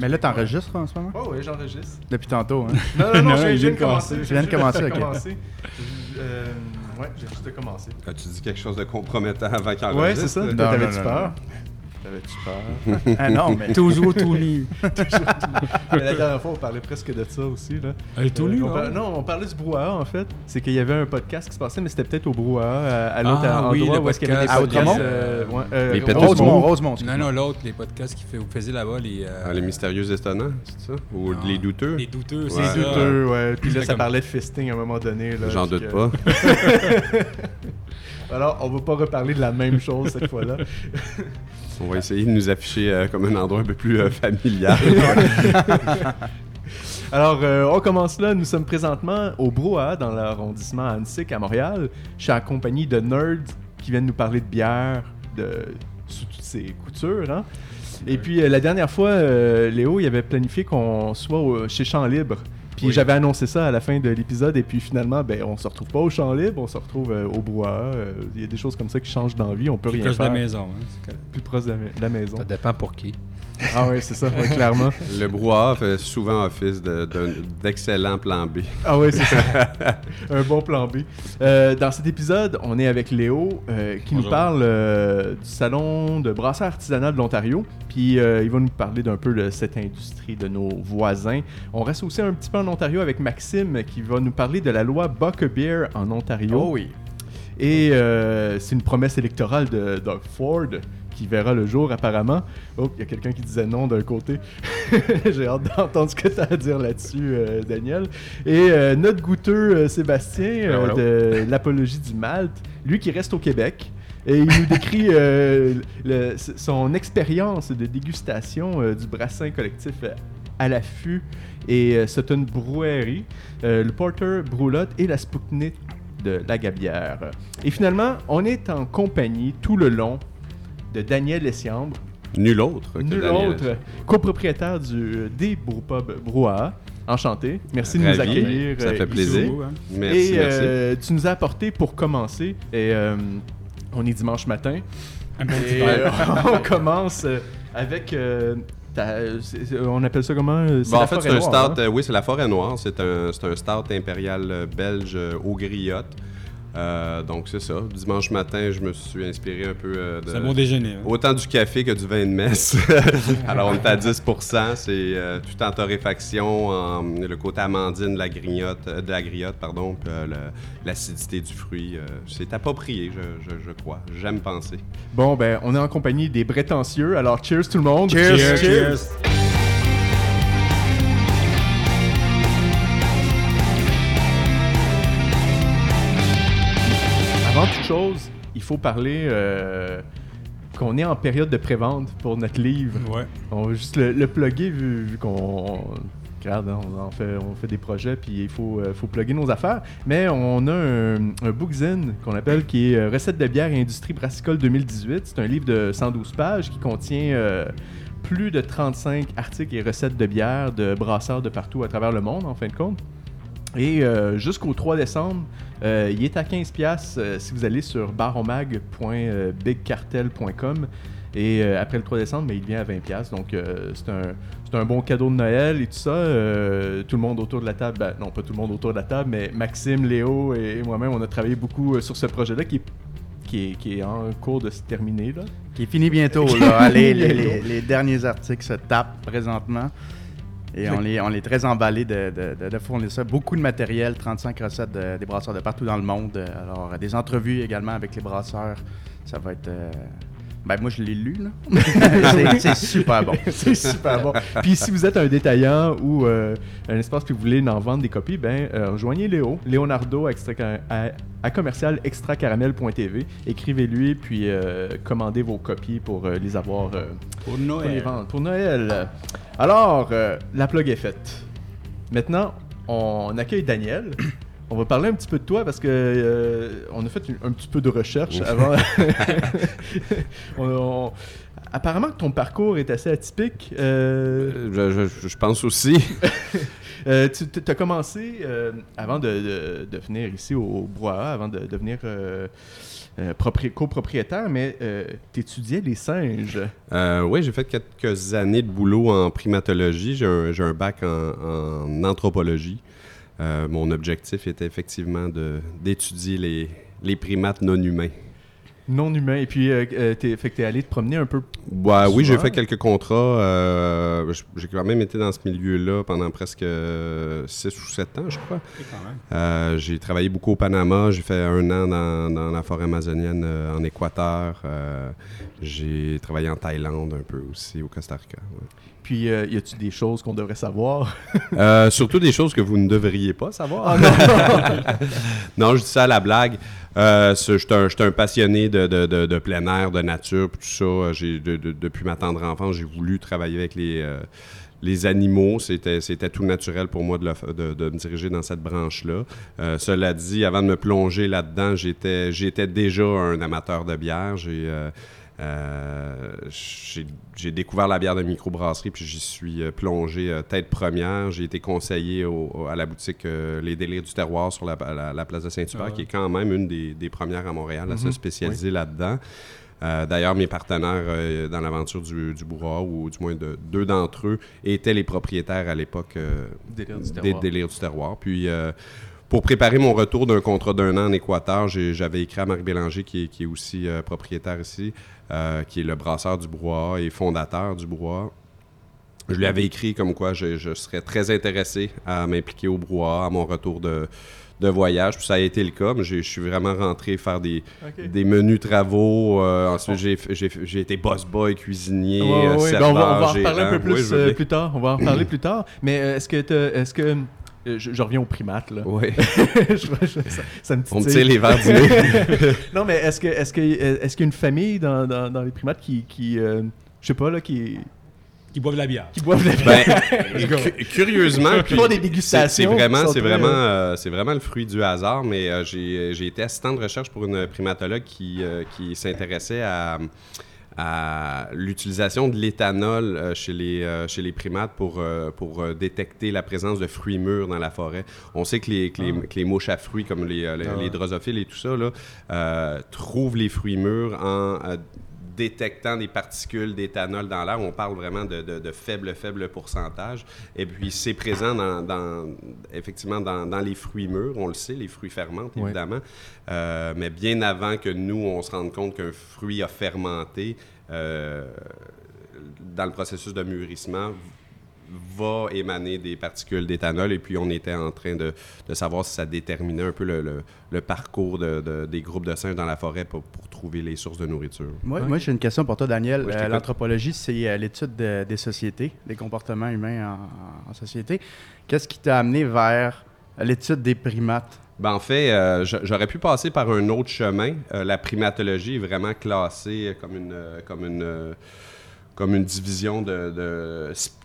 Mais là, t'enregistres en ce moment? Oh, oui, j'enregistre. Depuis tantôt, hein? Non, non, non, Non, je viens de commencer. Je viens de commencer, ok. commencer. Euh, ouais, j'ai juste commencé. As-tu dit quelque chose de compromettant avant qu'il Ouais, c'est ça. enregistre? T'avais-tu peur? T'avais-tu peur? ah non, mais toujours tout nu. Mais la dernière fois, on parlait presque de ça aussi. Là. Elle est tout Euh, nu, on non? par- Non, on parlait du brouhaha en fait. C'est qu'il y avait un podcast qui se passait, mais c'était peut-être au brouhaha, à, l'autre Ah, endroit oui, le où est-ce qu'il y avait des podcast. podcasts. Euh, ouais, euh, Les Rosemont. Rosemont, Rosemont. Non, non, l'autre, les podcasts qui fait, vous faisiez là-bas, les... euh, Ah, les mystérieux étonnants, c'est ça? Ou non, les douteux? Les douteux, c'est Ouais. ça. Les douteux, ouais. Puis là, ça comme- parlait de fisting à un moment donné. J'en doute que- pas. Alors, on va pas reparler de la même chose cette fois-là. On va essayer de nous afficher euh, comme un endroit un peu plus euh, familial. Alors, euh, on commence là. Nous sommes présentement au Brouhaha, dans l'arrondissement Annecy à Montréal. Je suis accompagné de nerds qui viennent nous parler de bière de, sous toutes ses coutures. hein. Et puis, la dernière fois, Léo, il avait planifié qu'on soit au- chez Champ Libre. Puis Oui. j'avais annoncé ça à la fin de l'épisode. Et puis finalement, ben, on se retrouve pas au Champ Libre, on se retrouve euh, au Brouhaha. Euh, Il y a des choses comme ça qui changent dans la vie. On peut Plus rien proche de faire. la maison. hein. Plus proche de la, de la maison. Ça dépend pour qui. Ah oui, c'est ça, ouais, clairement. Le brouhaha fait souvent office de- d'excellent plan B. Ah oui, c'est ça. Un bon plan B. Euh, dans cet épisode, on est avec Léo euh, qui nous parle euh, du salon de brasseur artisanal de l'Ontario. Puis euh, il va nous parler d'un peu de cette industrie de nos voisins. On reste aussi un petit peu en Ontario avec Maxime qui va nous parler de la loi Buck a Beer en Ontario. Oh oui. Et euh, c'est une promesse électorale de Doug Ford qui verra le jour apparemment. Oh, il y a quelqu'un qui disait non d'un côté. J'ai hâte d'entendre ce que tu as à dire là-dessus, euh, Daniel. Et euh, notre goûteux euh, Sébastien euh, de l'Apologie du Malte, lui qui reste au Québec. Et il nous décrit le- son expérience de dégustation du brassin collectif à l'affût et euh, Sutton Brewery, le Porter Broulotte et la Spoutnik de la Gabière. Et finalement, on est en compagnie tout le long de Daniel Essiambre, Nul autre que nul Daniel. autre, copropriétaire du, des Brewpub Brouhaha. Enchanté. Merci de nous accueillir. Ça euh, fait ici. plaisir. Hein. Merci, Et merci. euh, tu nous as apporté pour commencer, et euh, on est dimanche matin, Un bon petit et verre. euh, on commence euh, avec, euh, ta- c'est- c'est- on appelle ça comment euh, Bon, en fait, c'est un stout. hein? euh, oui, c'est la forêt noire. C'est un, c'est un stout impérial euh, belge euh, au griotte. Euh, donc, c'est ça. Dimanche matin, je me suis inspiré un peu euh, de. C'est bon déjeuner. hein. Autant du café que du vin de messe. Alors, on est à 10% C'est euh, tout en torréfaction, en- le côté amandine de la griotte, euh, de la griotte pardon, euh, l'acidité du fruit. euh, c'est approprié, je, je- je crois. J'aime penser. Bon, ben, on est en compagnie des prétentieux, alors cheers tout le monde. Cheers, cheers. Chose, il faut parler euh, qu'on est en période de prévente pour notre livre. Ouais. On va juste le, le plugger vu, vu qu'on. Regarde, hein, on, en fait, on fait des projets puis il faut, euh, faut plugger nos affaires. Mais on a un, un bookzine qu'on appelle qui est euh, Recettes de bière et industrie brassicole 2018. C'est un livre de 112 pages qui contient euh, plus de 35 articles et recettes de bière de brasseurs de partout à travers le monde, en fin de compte. Et euh, jusqu'au 3 décembre, euh, il est à 15$ piastres, euh, si vous allez sur baromag.bigcartel.com. Et euh, après le 3 décembre, mais il devient à 20$. piastres. Donc c'est un, c'est un bon cadeau de Noël et tout ça. Euh, tout le monde autour de la table, ben, non pas tout le monde autour de la table, mais Maxime, Léo et, moi-même, on a travaillé beaucoup sur ce projet-là qui est, qui, est, qui est en cours de se terminer. Là. Qui est fini bientôt. Là. Allez, les, les- les derniers articles se tapent présentement. Et on est, on très emballé de, de, fournir ça. Beaucoup de matériel, 35 recettes de- des brasseurs de partout dans le monde. Alors, euh, des entrevues également avec les brasseurs. Ça va être. Ben, moi, je l'ai lu, là. C'est- super bon. c'est super bon. Puis si vous êtes un détaillant ou euh, un espace que vous voulez en vendre des copies, ben euh, rejoignez Léo, Leonardo à, extra- à, à commercial extracaramel.tv. Écrivez-lui puis euh, commandez vos copies pour euh, les avoir euh, Pour pour les Noël. vendre pour Noël. Alors, euh, la plug est faite. Maintenant, on accueille Daniel. On va parler un petit peu de toi parce que euh, on a fait une- un petit peu de recherche avant. On- on- apparemment que ton parcours est assez atypique. Euh, Je, je- je pense aussi. euh, tu as commencé, euh, avant de, de- de venir ici au, au avant de devenir euh, euh, propri- copropriétaire, mais tu étudiais les singes. Euh, oui, j'ai fait quelques années de boulot en primatologie. J'ai un, bac en, en anthropologie. Euh, mon objectif était effectivement d'étudier les, les primates non humains. Non humain. Et puis, euh, euh, t'es, fait que t'es allé te promener un peu. Ouais, oui, j'ai fait quelques contrats. euh, j'ai quand même été dans ce milieu-là pendant presque 6 ou 7 ans, je crois. Euh, j'ai travaillé beaucoup au Panama. J'ai fait un an dans, dans la forêt amazonienne euh, en Équateur. Euh, j'ai travaillé en Thaïlande un peu aussi, au Costa Rica. ouais. Puis, euh, y a-tu des choses qu'on devrait savoir? Euh, surtout des choses que vous ne devriez pas savoir. non, je dis ça à la blague. Euh, c'est- J'étais un, passionné de, de- de- de plein air, de nature, tout ça. Depuis ma tendre enfance, j'ai voulu travailler avec les, les animaux. C'était, tout naturel pour moi de, le de- me diriger dans cette branche-là. Cela dit, avant de me plonger là-dedans, j'étais, déjà un amateur de bière. J'ai, j'ai j'ai découvert la bière de microbrasserie, puis j'y suis euh, plongé euh, tête première. J'ai été conseillé au- à la boutique euh, Les Délires du Terroir sur la, la- la place de Saint-Hubert, Ah. qui est quand même une des, des premières à Montréal à se Mhm, spécialiser là-dedans. Euh, D'ailleurs, mes partenaires euh, dans l'aventure du, du Bourras, ou du moins de, deux d'entre eux, étaient les propriétaires à l'époque euh, Délire des. Délires du Terroir. Puis, euh, pour préparer mon retour d'un contrat d'un an en Équateur, j'avais écrit à Marc Bélanger, qui est, qui est aussi euh, propriétaire ici, euh, qui est le brasseur du Brouhaha et fondateur du Brouhaha. Je lui avais écrit comme quoi je, je serais très intéressé à m'impliquer au Brouhaha à mon retour de, de voyage. Puis ça a été le cas. mais Je suis vraiment rentré faire des, menus travaux. Euh, ensuite, j'ai été boss boy, cuisinier, Ouais, ouais, ben, on, va, on va en serveur, reparler un peu plus Oui, euh, plus tard. On va en reparler plus tard. Mais euh, est-ce que est-ce que je, je reviens aux primates là. Oui. Je- je- ça, ça me On me tire les verres du nez. non, mais est-ce que est-ce que est-ce qu'il y a une famille dans, dans, dans les primates qui qui euh, je sais pas là qui Qui boivent de la bière. qui boivent de la bière? Ben, cu- curieusement, puis des c'est- dégustations, C'est vraiment, c'est vraiment, euh, c'est vraiment le fruit du hasard. Mais euh, j'ai, été assistant de recherche pour une primatologue qui, euh, qui s'intéressait à, à l'utilisation de l'éthanol euh, chez, les, euh, chez les primates pour, euh, pour détecter la présence de fruits mûrs dans la forêt. On sait que les, que les, que les mouches à fruits, comme les, les, Ah ouais. les drosophiles et tout ça, là, euh, trouvent les fruits mûrs en détectant des particules d'éthanol dans l'air. On parle vraiment de, de, de faibles, faibles pourcentages. Et puis, c'est présent dans, dans- effectivement dans, dans les fruits mûrs. On le sait, les fruits fermentent, évidemment. Euh, mais bien avant que nous, on se rende compte qu'un fruit a fermenté, euh, dans le processus de mûrissement, va émaner des particules d'éthanol. Et puis, on était en train de, de savoir si ça déterminait un peu le, le- le parcours de- de- des groupes de singes dans la forêt pour, pour trouver les sources de nourriture. Moi, moi, j'ai une question pour toi, Daniel. Oui, Euh. L'anthropologie, c'est euh, l'étude de- des sociétés, des comportements humains en, en société. Qu'est-ce qui t'a amené vers l'étude des primates? Ben, en fait, euh, j'aurais pu passer par un autre chemin. Euh, la primatologie est vraiment classée comme une, comme une, euh, comme une division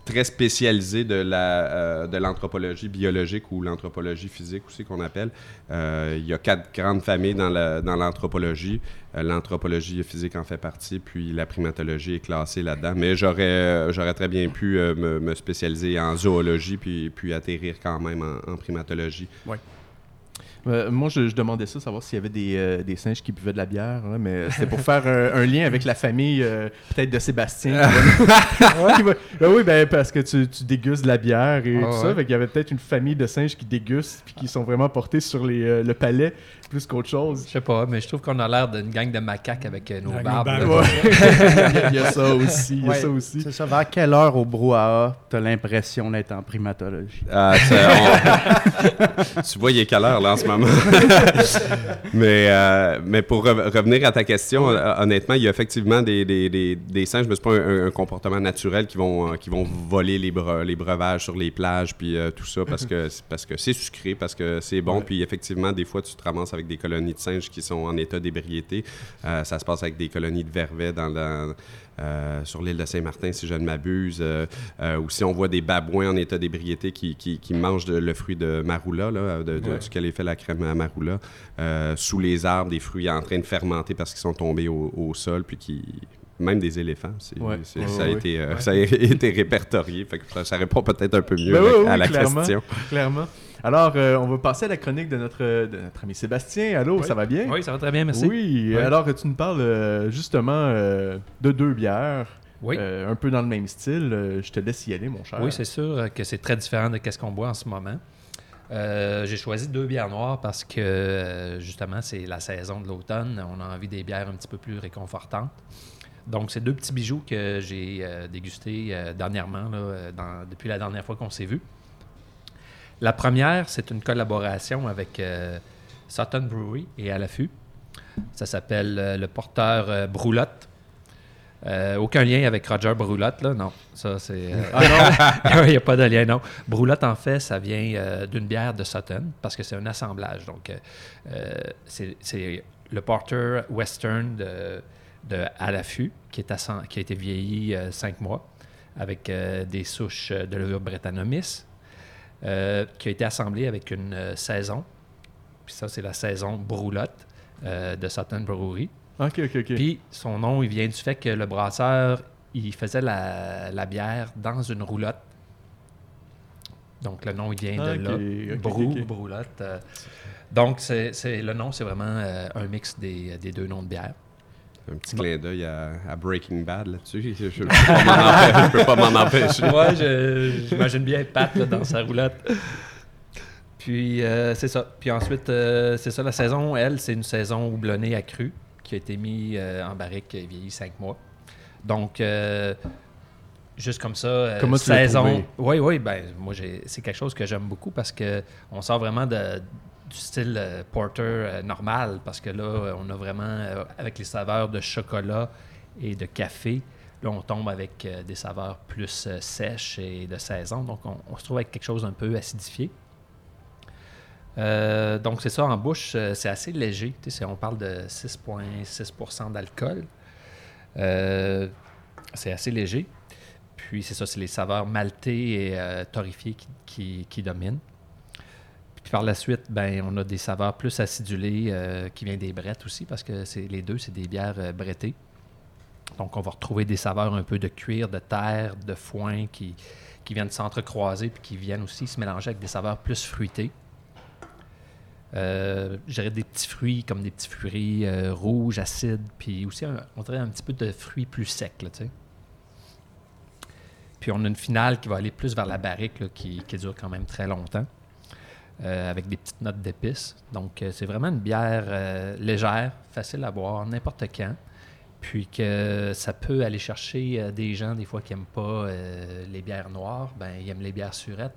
très spécialisée euh, de l'anthropologie biologique ou l'anthropologie physique aussi qu'on appelle. Euh, il y a quatre grandes familles dans la- dans l'anthropologie. Euh, l'anthropologie physique en fait partie, puis la primatologie est classée là-dedans. Mais j'aurais très bien pu me, spécialiser en zoologie puis atterrir quand même en, en primatologie. Euh, moi, je, je demandais ça, savoir s'il y avait des, euh, des singes qui buvaient de la bière, hein, mais c'était pour faire un, un lien avec la famille, euh, peut-être de Sébastien. qui va- Ben oui, ben, parce que tu, tu dégustes de la bière et Ah tout ça. Fait qu'il y avait peut-être une famille de singes qui dégustent puis qui sont vraiment portés sur les, euh, le palais plus qu'autre chose. Je sais pas, mais je trouve qu'on a l'air d'une gang de macaques avec euh, nos barbes. là. Ouais. il, y a, ça aussi. Il y a Ouais, ça aussi. C'est ça. Vers quelle heure au brouhaha t'as l'impression d'être en primatologie? Ah, on- tu vois, il est quelle heure là en ce moment? mais, euh, mais pour re- revenir à ta question, euh, honnêtement, il y a effectivement des, des, des, des singes, mais c'est pas un, un comportement naturel qui vont, qui vont voler les, bre- les breuvages sur les plages, puis euh, tout ça, parce que parce que c'est sucré, parce que c'est bon. Puis effectivement, des fois, tu te ramasses avec des colonies de singes qui sont en état d'ébriété. Euh, ça se passe avec des colonies de vervets dans la- euh, sur l'île de Saint-Martin, si je ne m'abuse, euh, euh, ou si on voit des babouins en état d'ébriété qui, qui, qui mangent de- le fruit de maroula, là, de, de- Ouais. duquel est fait la crème à maroula, sous les arbres, des fruits en train de fermenter parce qu'ils sont tombés au, au sol, puis qui même des éléphants. Ouais. Ouais, ça, a ouais, été, euh, ouais. ça a été répertorié. Fait que ça, ça répond peut-être un peu mieux Ben à, oui, oui, à la clairement. question. Clairement. Alors, euh, on va passer à la chronique de notre, de notre ami Sébastien. Allô, Oui. ça va bien? Oui, ça va très bien, merci. Oui, alors tu nous parles euh, justement euh, de deux bières, Oui. un peu dans le même style. Je te laisse y aller, mon cher. Oui, c'est sûr que c'est très différent de ce qu'on boit en ce moment. J'ai choisi deux bières noires parce que justement c'est la saison de l'automne. On a envie des bières un petit peu plus réconfortantes. Donc c'est deux petits bijoux que j'ai euh, dégustés euh, dernièrement, là, dans- depuis la dernière fois qu'on s'est vu. La première, c'est une collaboration avec euh, Sutton Brewery et à l'affût. Ça s'appelle euh, le porteur euh, Broulotte. Aucun lien avec Roger Broulotte, là, non. Ça, c'est. euh, Il n'y a pas de lien, non. Broulotte, en fait, ça vient d'une bière de Sutton parce que c'est un assemblage. Donc, c'est le porter western de, de à l'affût qui, est assan- qui a été vieilli cinq mois avec des souches de levure Brettanomyces euh, qui a été assemblé avec une euh, saison. Puis ça, c'est la saison Broulotte euh, de Sutton Brewery. Ok, ok, ok. Puis son nom, il vient du fait que le brasseur, il faisait la, la bière dans une roulotte. Donc le nom, il vient de là. Brou, broulotte. donc c'est, le nom, c'est vraiment un mix des, des deux noms de bière. Un petit clin d'œil à, à Breaking Bad là-dessus. Je ne peux, pas m'en empêcher- je peux pas m'en empêcher. Ouais, je- j'imagine bien Pat là, dans sa roulotte. Puis euh, c'est ça. Puis ensuite, euh, c'est ça, la saison, elle, c'est une saison houblonnée à cru qui a été mise euh, en barrique et vieilli cinq mois. Donc, euh, juste comme ça, euh, Comment saison. Oui, oui, ben moi, j'ai- c'est quelque chose que j'aime beaucoup parce que on sort vraiment de, du style euh, porter euh, normal parce que là, euh, on a vraiment, avec les saveurs de chocolat et de café, Là, on tombe avec des saveurs plus sèches et de saison. Donc, on, se trouve avec quelque chose un peu acidifié. Donc, c'est ça, en bouche, c'est assez léger. On parle de 6,6% d'alcool. C'est assez léger. Puis, c'est ça, c'est les saveurs maltées et torréfiées qui- qui dominent. Puis par la suite, ben, on a des saveurs plus acidulées euh, qui viennent des brettes aussi, parce que c'est, les deux, c'est des bières euh, brettées. Donc, on va retrouver des saveurs un peu de cuir, de terre, de foin qui, qui viennent s'entrecroiser puis qui viennent aussi se mélanger avec des saveurs plus fruitées. Euh, je dirais des petits fruits comme des petits fruits euh, rouges, acides, puis aussi, on dirait un petit peu de fruits plus secs, là. Puis on a une finale qui va aller plus vers la barrique, qui dure quand même très longtemps, euh, avec des petites notes d'épices. Donc, euh, c'est vraiment une bière euh, légère, facile à boire, n'importe quand. Puis que ça peut aller chercher des gens, des fois, qui n'aiment pas les bières noires. Ben, ils aiment les bières surettes.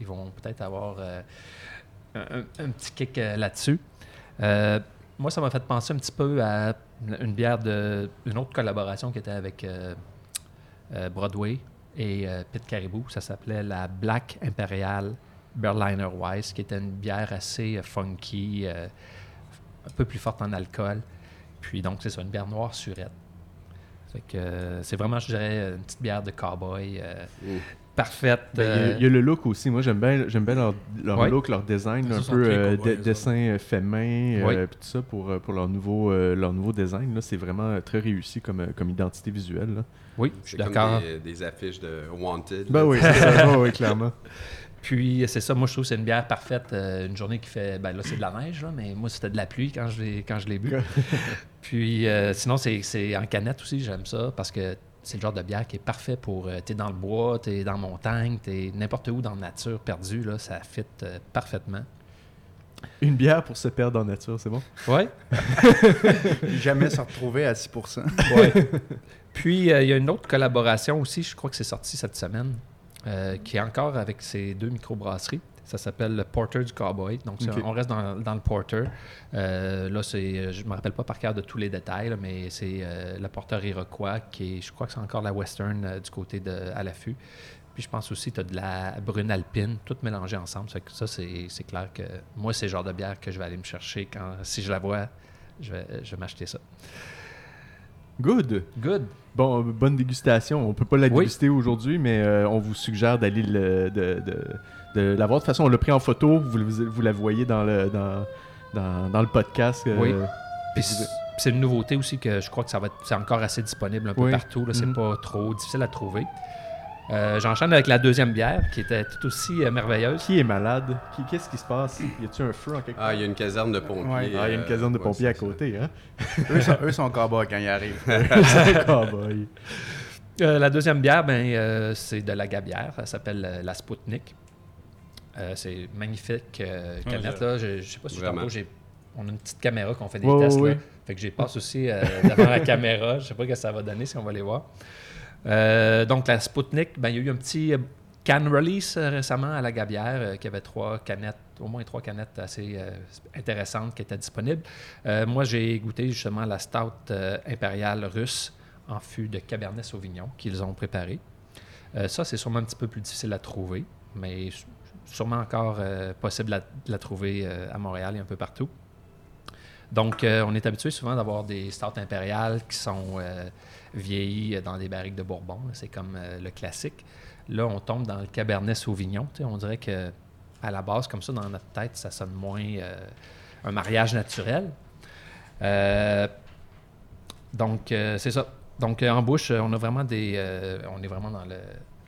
Ils vont peut-être avoir un, petit kick là-dessus. Moi, ça m'a fait penser un petit peu à une bière de une autre collaboration qui était avec Broadway et euh, Pit Caribou. Ça s'appelait la Black Imperial Berliner Weiss, qui était une bière assez euh, funky, euh, un peu plus forte en alcool. Puis donc, c'est ça, une bière noire surette. Fait que euh, c'est vraiment, je dirais, une petite bière de cowboy Mm. parfaite. Ben, Il y a- euh, il y, a le look aussi. Moi, j'aime bien, j'aime bien leur, leur Ouais. look, leur design, Ça un peu euh, de- dessin fait main, Ouais. euh, puis tout ça pour, pour leur nouveau, euh, leur nouveau design. Là, c'est vraiment très réussi comme, comme identité visuelle. là. oui, je suis d'accord. des, des affiches de Wanted. Ben là. oui, ça. Ouais, clairement. Puis c'est ça, moi je trouve que c'est une bière parfaite. euh, une journée qui fait. Ben là, c'est de la neige, là, mais moi c'était de la pluie quand je l'ai, quand je l'ai bu. Puis euh, sinon, c'est, c'est en canette aussi, j'aime ça parce que c'est le genre de bière qui est parfait pour. euh, t'es dans le bois, t'es dans la montagne, t'es n'importe où dans la nature perdue, là, ça fit euh, parfaitement. Une bière pour se perdre en nature, c'est bon? Ouais. Puis jamais se retrouver à 6%. Ouais. Puis, euh, il y a une autre collaboration aussi, je crois que c'est sorti cette semaine, euh, qui est encore avec ces deux microbrasseries. Ça s'appelle le Porter du Cowboy. Donc, on reste dans, dans le Porter. Euh, là, c'est, je ne me rappelle pas par cœur de tous les détails, là, mais c'est euh, le Porter Iroquois, qui est, je crois que c'est encore la Western euh, du côté de à l'affût. Puis je pense aussi tu as de la brune alpine, tout mélangé ensemble. Ça, c'est, c'est clair que moi, c'est le genre de bière que je vais aller me chercher quand, si je la vois, je vais, je vais m'acheter ça. Good! Good. Bon, bonne dégustation. On peut pas la Oui. déguster aujourd'hui, mais euh, on vous suggère d'aller le- de, de, de l'avoir. De toute façon, on l'a pris en photo. Vous, vous la voyez dans le, dans, dans, dans le podcast. euh, Oui. c'est une nouveauté aussi que je crois que ça va être, c'est encore assez disponible un peu Oui. partout. Là, c'est Mhm. pas trop difficile à trouver. Euh, J'enchaîne avec la deuxième bière qui était tout aussi euh, merveilleuse. Qui est malade? Qu'est-ce qui se passe? Y a-tu un feu en quelque part Ah, il y a une caserne de pompiers. Ouais. Ah, il y a une euh, caserne de ouais, pompiers à côté, hein? Eux, sont, eux sont cowboys quand ils arrivent. Euh, la deuxième bière, ben, euh, c'est de la gabière. Elle s'appelle euh, la Spoutnik. Euh, c'est magnifique euh, Ouais, canette. je- là. Je, je sais pas si Vraiment. tantôt, j'ai- on a une petite caméra qu'on fait des tests. ouais, là. Fait que j'ai passe aussi euh, devant la caméra. Je sais pas ce que ça va donner si on va les voir. Euh, donc la Spoutnik, ben, il y a eu un petit euh, can release euh, récemment à la gabière qui avait trois canettes, au moins trois canettes assez intéressantes qui étaient disponibles. Moi, j'ai goûté justement la stout impériale russe en fût de Cabernet Sauvignon qu'ils ont préparé. Ça, c'est sûrement un petit peu plus difficile à trouver, mais sûrement encore possible de la trouver à Montréal et un peu partout. Donc, euh, on est habitué souvent d'avoir des stouts impériales qui sont euh, vieillies dans des barriques de Bourbon. C'est comme euh, le classique. Là, on tombe dans le Cabernet Sauvignon. tu sais, On dirait que à la base, comme ça, dans notre tête, ça sonne moins euh, un mariage naturel. Euh, donc, euh, c'est ça. Donc, euh, en bouche, euh, on a vraiment des. euh, on est vraiment dans le,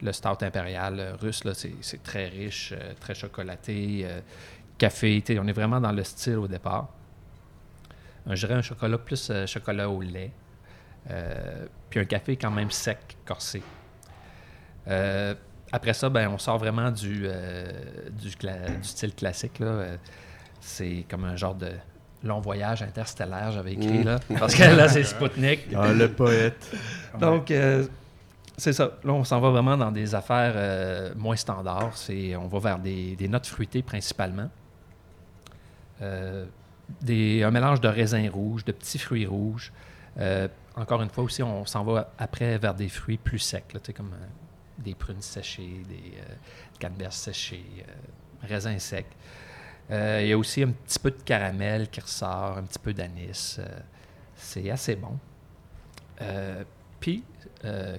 le impérial euh, russe. C'est très riche, euh, très chocolaté, euh, café. On est vraiment dans le style au départ. Je dirais un chocolat plus euh, chocolat au lait. Euh, puis un café quand même sec, corsé. Euh, après ça, ben, on sort vraiment du, euh, du, cla- du style classique. là. C'est comme un genre de long voyage interstellaire, j'avais écrit. Mm. là, Parce que là, c'est Spoutnik. Ah, le poète. Donc, euh, c'est ça. Là, on s'en va vraiment dans des affaires euh, moins standards. C'est, on va vers des, des notes fruitées principalement. Un mélange de raisins rouges, de petits fruits rouges. Euh, encore une fois aussi, on s'en va après vers des fruits plus secs, là, comme euh, des prunes séchées, des euh, canneberges séchées, raisins secs. Il y a aussi un petit peu de caramel qui ressort, un petit peu d'anis. C'est assez bon. Puis,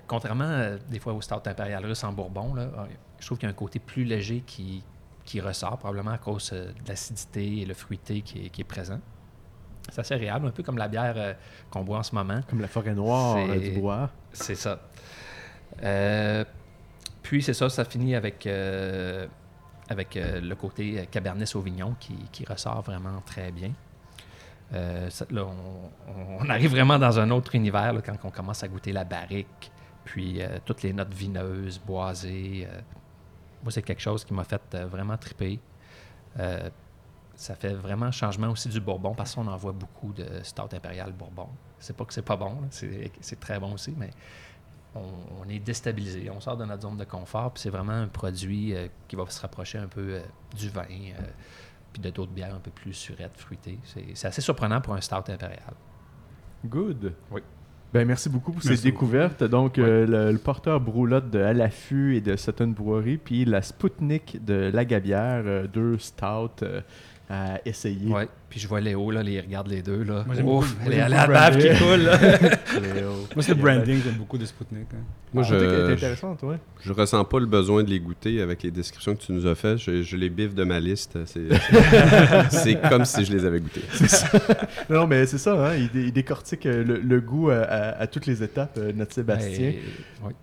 contrairement des fois au stout impérial russe en Bourbon, là, je trouve qu'il y a un côté plus léger qui, qui ressort, probablement à cause euh, de l'acidité et le fruité qui est, qui est présent. C'est assez agréable, un peu comme la bière euh, qu'on boit en ce moment. Comme la forêt noire euh, du bois. C'est ça. Euh, puis c'est ça, ça finit avec, avec le côté Cabernet Sauvignon qui, qui ressort vraiment très bien. Ça- là, on, on arrive vraiment dans un autre univers là, quand on commence à goûter la barrique, puis toutes les notes vineuses, boisées. Moi, c'est quelque chose qui m'a fait euh, vraiment triper. Euh, ça fait vraiment changement aussi du bourbon parce qu'on en voit beaucoup de stout impérial bourbon. C'est pas que c'est pas bon, c'est c'est très bon aussi, mais on, on est déstabilisé. On sort de notre zone de confort, puis c'est vraiment un produit euh, qui va se rapprocher un peu euh, du vin, euh, puis de d'autres bières un peu plus surettes, fruitées. C'est c'est assez surprenant pour un stout impérial. Good. Oui. Ben, merci beaucoup pour ces Merci découvertes. Donc, euh, le, le porteur broulotte de l'affût et de Sutton Brewery, puis la Spoutnik de La Gabière, euh, deux stouts euh, à essayer. Ouais. Puis je vois Léo, là, les regarde les deux. Là. Moi, j'aime Ouf, beaucoup- elle la bave qui coule. là. Léo. Moi, c'est le branding, j'aime beaucoup de Spoutnik. hein. Moi, Ah, je, intéressant, toi. je ressens pas le besoin de les goûter avec les descriptions que tu nous as faites. Je, je les biffe de ma liste. C'est, c'est comme si je les avais goûtés. Non, non, mais c'est ça, hein, il, dé- il décortique euh, le, le goût à, à- à toutes les étapes, euh, notre Sébastien. Mais, oui.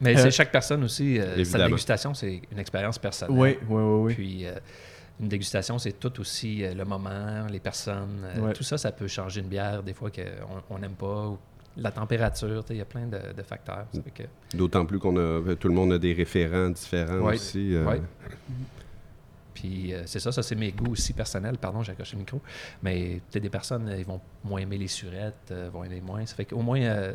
Mais Euh, c'est chaque personne aussi. euh, sa dégustation, c'est une expérience personnelle. Oui, oui, oui, oui. Puis euh, une dégustation, c'est tout aussi euh, le moment, les personnes. euh, Ouais. Tout ça, ça peut changer une bière des fois qu'on n'aime pas. ou la température, tu sais, il y a plein de, de facteurs. Que- D'autant plus qu'on a, tout le monde a des référents différents Ouais. aussi. euh, Ouais. Puis euh, c'est ça, ça c'est mes goûts aussi personnels. Pardon, j'ai accroché le micro. Mais peut-être des personnes, ils vont moins aimer les surettes, euh, vont aimer moins. Ça fait qu'au moins, euh,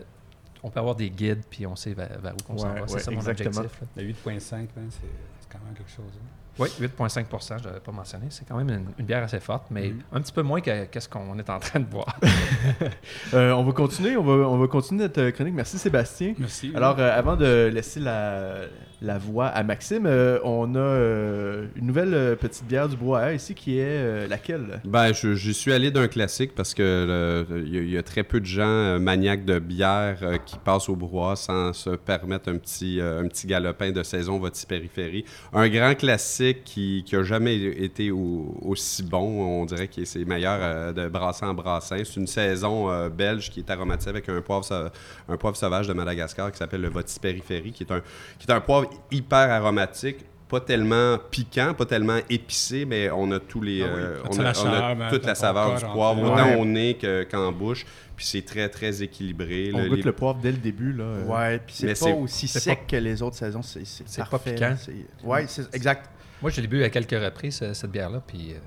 on peut avoir des guides, puis on sait vers, vers où on s'en Ouais, va. C'est ouais, ça mon exactement. objectif. là. Le 8.5, hein, c'est c'est quand même quelque chose. hein. Oui, 8,5% je n'avais pas mentionné. C'est quand même une, une bière assez forte, mais Mhm. un petit peu moins que qu'est-ce qu'on est en train de boire. Euh, on va continuer, on va, on va continuer notre chronique. Merci Sébastien. Merci. Alors, euh, avant de laisser la, la voix à Maxime. Euh, on a euh, une nouvelle euh, petite bière du bois ici qui est laquelle? Ben, je, suis allé d'un classique parce que il y, a- très peu de gens maniaques de bière qui passent au brouhaha sans se permettre un petit, un petit galopin de saison votre périphérie. Un grand classique qui, qui jamais été au- aussi bon, on dirait que c'est meilleur de brassin en brassin. C'est une saison belge qui est aromatisée avec un poivre, un poivre sauvage de Madagascar qui s'appelle le Votis périphérie, qui est un, qui est un poivre hyper aromatique. Pas tellement piquant, pas tellement épicé, mais on a tous les, Ah oui. euh, Toute on a, on toute la saveur du poivre, autant Ouais. au nez que- qu'en bouche. Puis c'est très, très équilibré. On là. goûte Les- le poivre dès le début. Là, euh. Ouais, puis c'est pas aussi sec que les autres saisons. C'est pas parfait, piquant. c'est- Ouais, c'est exact. Moi, je l'ai bu à quelques reprises, ce- cette bière-là. Puis euh,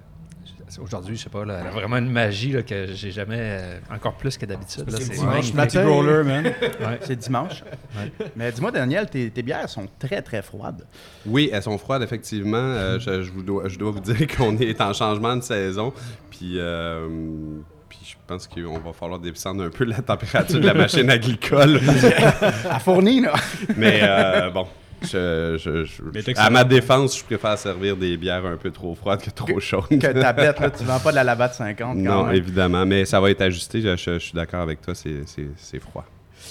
aujourd'hui, je sais pas, là, elle a vraiment une magie là, que j'ai jamais, euh, encore plus que d'habitude. C'est dimanche matin. roller, man. Ouais. C'est dimanche. Mais dis-moi, Daniel, tes, tes bières sont très, très froides. Oui, elles sont froides, effectivement. Euh, je, je vous dois, je dois vous dire qu'on est en changement de saison. Puis, euh, puis je pense qu'on va falloir descendre un peu la température de la machine agricole. À fournir, là. Mais euh, bon, je- je- je- Mais t'es à ma défense, je préfère servir des bières un peu trop froides que trop chaudes. que ta bête, là, tu vends pas de la lavade 50 quand Non, même. évidemment, mais ça va être ajusté. Je, je- je suis d'accord avec toi, c'est- froid.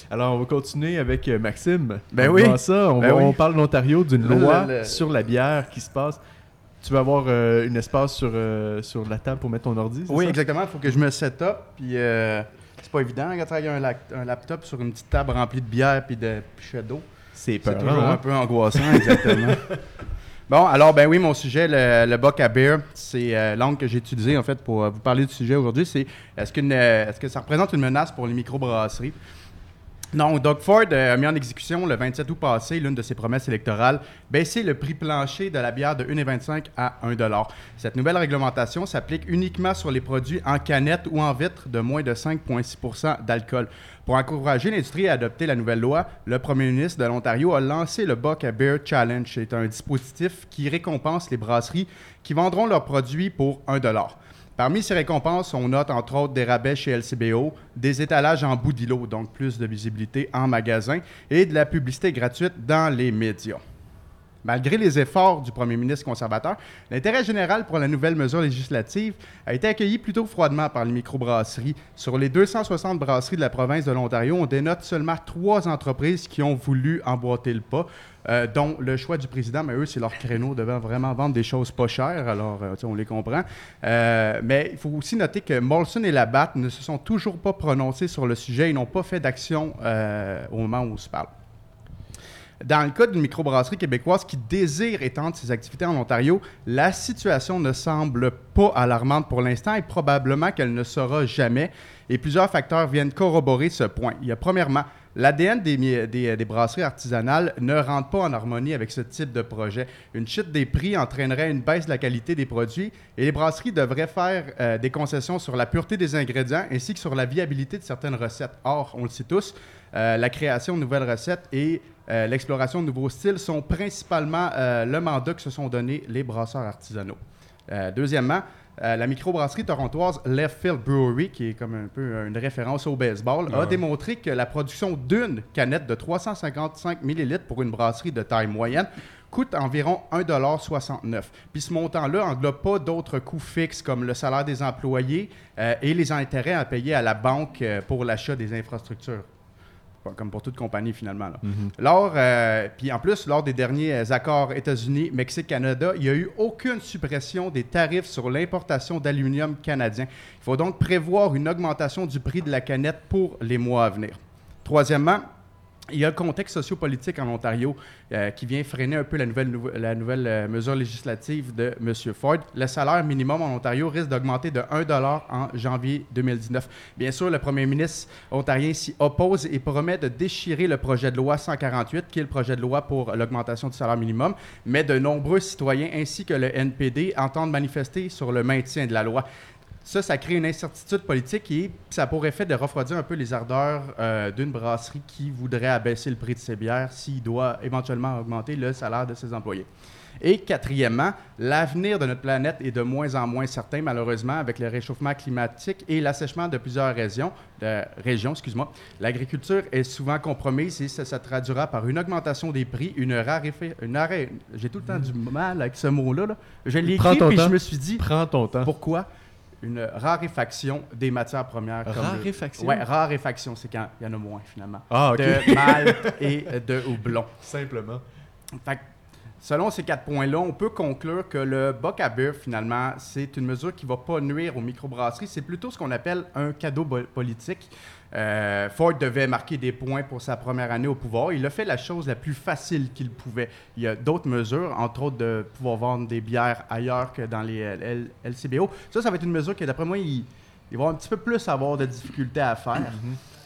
Alors, on va continuer avec euh, Maxime. Ben En oui. ça, on, Ben va- oui. on parle d'Ontario, d'une loi le- sur la bière qui se passe. Tu vas avoir euh, un espace sur, euh, sur la table pour mettre ton ordi, Oui, ça? exactement. Il faut que je me set up. Puis euh, c'est pas évident quand tu as un, un laptop sur une petite table remplie de bière puis de pichets d'eau. C'est peur, toujours hein? un peu angoissant, exactement. bon, alors, ben oui, mon sujet, le, le Bock à Beer, c'est euh, l'angle que j'ai utilisé, en fait, pour euh, vous parler du sujet aujourd'hui. C'est est-ce qu'une, euh, est-ce que ça représente une menace pour les microbrasseries? Non, Doug Ford euh, a mis en exécution le 27 août passé l'une de ses promesses électorales, baisser le prix plancher de la bière de 1,25 à 1 Cette nouvelle réglementation s'applique uniquement sur les produits en canette ou en vitre de moins de 5,6% d'alcool. Pour encourager l'industrie à adopter la nouvelle loi, le premier ministre de l'Ontario a lancé le Buck a Beer Challenge. C'est un dispositif qui récompense les brasseries qui vendront leurs produits pour 1 Parmi ces récompenses, on note entre autres des rabais chez LCBO, des étalages en bout d'îlot, donc plus de visibilité en magasin, et de la publicité gratuite dans les médias. Malgré les efforts du premier ministre conservateur, l'intérêt général pour la nouvelle mesure législative a été accueilli plutôt froidement par les microbrasseries. Sur les 260 brasseries de la province de l'Ontario, on dénote seulement trois entreprises qui ont voulu emboîter le pas, euh, dont le choix du président, mais eux, c'est leur créneau, devant vraiment vendre des choses pas chères, alors euh, on les comprend. Euh, mais il faut aussi noter que Molson et Labatt ne se sont toujours pas prononcés sur le sujet, ils n'ont pas fait d'action au moment où on se parle. Dans le cas d'une microbrasserie québécoise qui désire étendre ses activités en Ontario, la situation ne semble pas alarmante pour l'instant et probablement qu'elle ne sera jamais. Et plusieurs facteurs viennent corroborer ce point. Il y a premièrement, l'ADN des, brasseries artisanales ne rentre pas en harmonie avec ce type de projet. Une chute des prix entraînerait une baisse de la qualité des produits et les brasseries devraient faire euh, des concessions sur la pureté des ingrédients ainsi que sur la viabilité de certaines recettes. Or, on le sait tous, euh, la création de nouvelles recettes et euh, l'exploration de nouveaux styles sont principalement euh, le mandat que se sont donnés les brasseurs artisanaux. Euh, deuxièmement, la microbrasserie torontoise Left Field Brewery, qui est comme un peu une référence au baseball, a démontré que la production d'une canette de 355 ml pour une brasserie de taille moyenne coûte environ 1,69 Puis ce montant-là englobe pas d'autres coûts fixes comme le salaire des employés euh, et les intérêts à payer à la banque euh, pour l'achat des infrastructures. Comme pour toute compagnie, finalement. là. Lors, euh, puis en plus, lors des derniers euh, accords États-Unis, Mexique, Canada, il n'y a eu aucune suppression des tarifs sur l'importation d'aluminium canadien. Il faut donc prévoir une augmentation du prix de la canette pour les mois à venir. Troisièmement, il y a le contexte sociopolitique en Ontario euh, qui vient freiner un peu la nouvelle, nouve- la nouvelle euh, mesure législative de M. Ford. Le salaire minimum en Ontario risque d'augmenter de 1 en janvier 2019. Bien sûr, le premier ministre ontarien s'y oppose et promet de déchirer le projet de loi 148, qui est le projet de loi pour l'augmentation du salaire minimum, mais de nombreux citoyens ainsi que le NPD entendent manifester sur le maintien de la loi. Ça, ça crée une incertitude politique et ça a pour effet de refroidir un peu les ardeurs euh, d'une brasserie qui voudrait abaisser le prix de ses bières s'il doit éventuellement augmenter le salaire de ses employés. Et quatrièmement, l'avenir de notre planète est de moins en moins certain, malheureusement, avec le réchauffement climatique et l'assèchement de plusieurs régions. Régions excuse-moi. L'agriculture est souvent compromise et ça se traduira par une augmentation des prix, une raréfaction. Une. J'ai tout le temps du mal avec ce mot-là. là. Je l'ai écrit puis je temps. me suis dit, Prends ton temps. pourquoi? Une raréfaction des matières premières comme le- Raréfaction? Ouais, raréfaction, c'est quand il y en a moins finalement. Ah, ok. De malt et de houblon. Simplement. Fait que, selon ces quatre points-là, on peut conclure que le boc à beurre, finalement, c'est une mesure qui ne va pas nuire aux microbrasseries. C'est plutôt ce qu'on appelle un cadeau politique. Euh, Ford devait marquer des points pour sa première année au pouvoir. Il a fait la chose la plus facile qu'il pouvait. Il y a d'autres mesures, entre autres de pouvoir vendre des bières ailleurs que dans les LCBO. Ça, ça va être une mesure que, d'après moi, il, il va un petit peu plus avoir de difficultés à faire.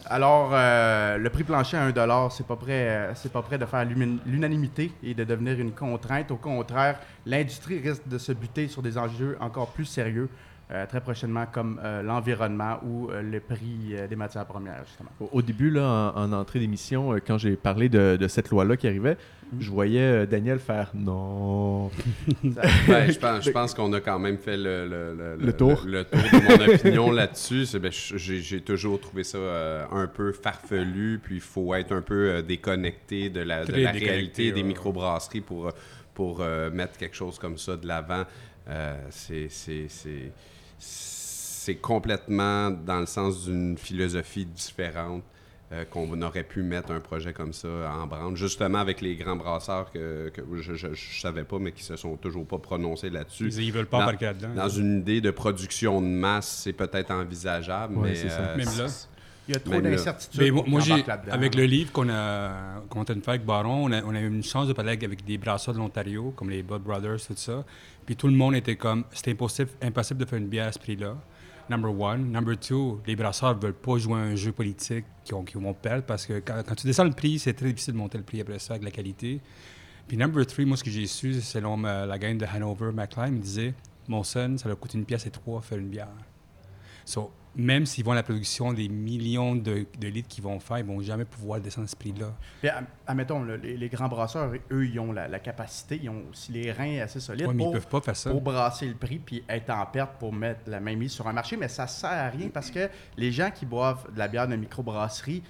Alors, euh, le prix plancher à 1 c'est pas prêt, euh, c'est pas prêt de faire l'unanimité et de devenir une contrainte. Au contraire, l'industrie risque de se buter sur des enjeux encore plus sérieux euh, très prochainement, comme l'environnement ou le prix des matières premières, justement. Au, début, là, en, en entrée d'émission, quand j'ai parlé de cette loi-là qui arrivait, je voyais euh, Daniel faire non. Ben, je pense, qu'on a quand même fait le, le, Le tour. Le, le tour de mon opinion là-dessus. Ben, j'ai, toujours trouvé ça euh, un peu farfelu, puis il faut être un peu euh, déconnecté de la, de réalité des ouais. microbrasseries pour, pour euh, mettre quelque chose comme ça de l'avant. Euh, c'est, c'est, c'est, c'est complètement dans le sens d'une philosophie différente. Euh, qu'on aurait pu mettre un projet comme ça en branle, justement avec les grands brasseurs que, que je, je savais pas, mais qui se sont toujours pas prononcés là-dessus. Ils, ils veulent pas Dans- embarquer là-dedans. Dans une idée de production de masse, c'est peut-être envisageable, Ouais, mais c'est ça. euh, Même là. Il y a trop d'incertitudes. Mais moi, avec le livre qu'on a, qu'on a fait avec Baron, on a, on a eu une chance de parler avec, avec des brasseurs de l'Ontario, comme les Bud Brothers, tout ça. Puis tout le monde était comme, c'était impossible, impossible de faire une bière à ce prix-là. Number one. Number two, les brasseurs ne veulent pas jouer un jeu politique qui, ont- vont perdre parce que quand, tu descends le prix, c'est très difficile de monter le prix après ça avec la qualité. Puis number three, moi, ce que j'ai su, selon la gang de Hanover, McLean, me disait, mon son, ça leur coûte une pièce et trois faire une bière. So, même s'ils vont à la production des millions de, de litres qu'ils vont faire, ils vont jamais pouvoir descendre ce prix-là. Admettons, les, les grands brasseurs, eux, ils ont la, la capacité, ils ont aussi les reins assez solides Ouais, mais ils pour, peuvent pas faire ça. pour brasser le prix puis être en perte pour mettre la main mise sur un marché. Mais ça sert à rien parce que les gens qui boivent de la bière de microbrasserie,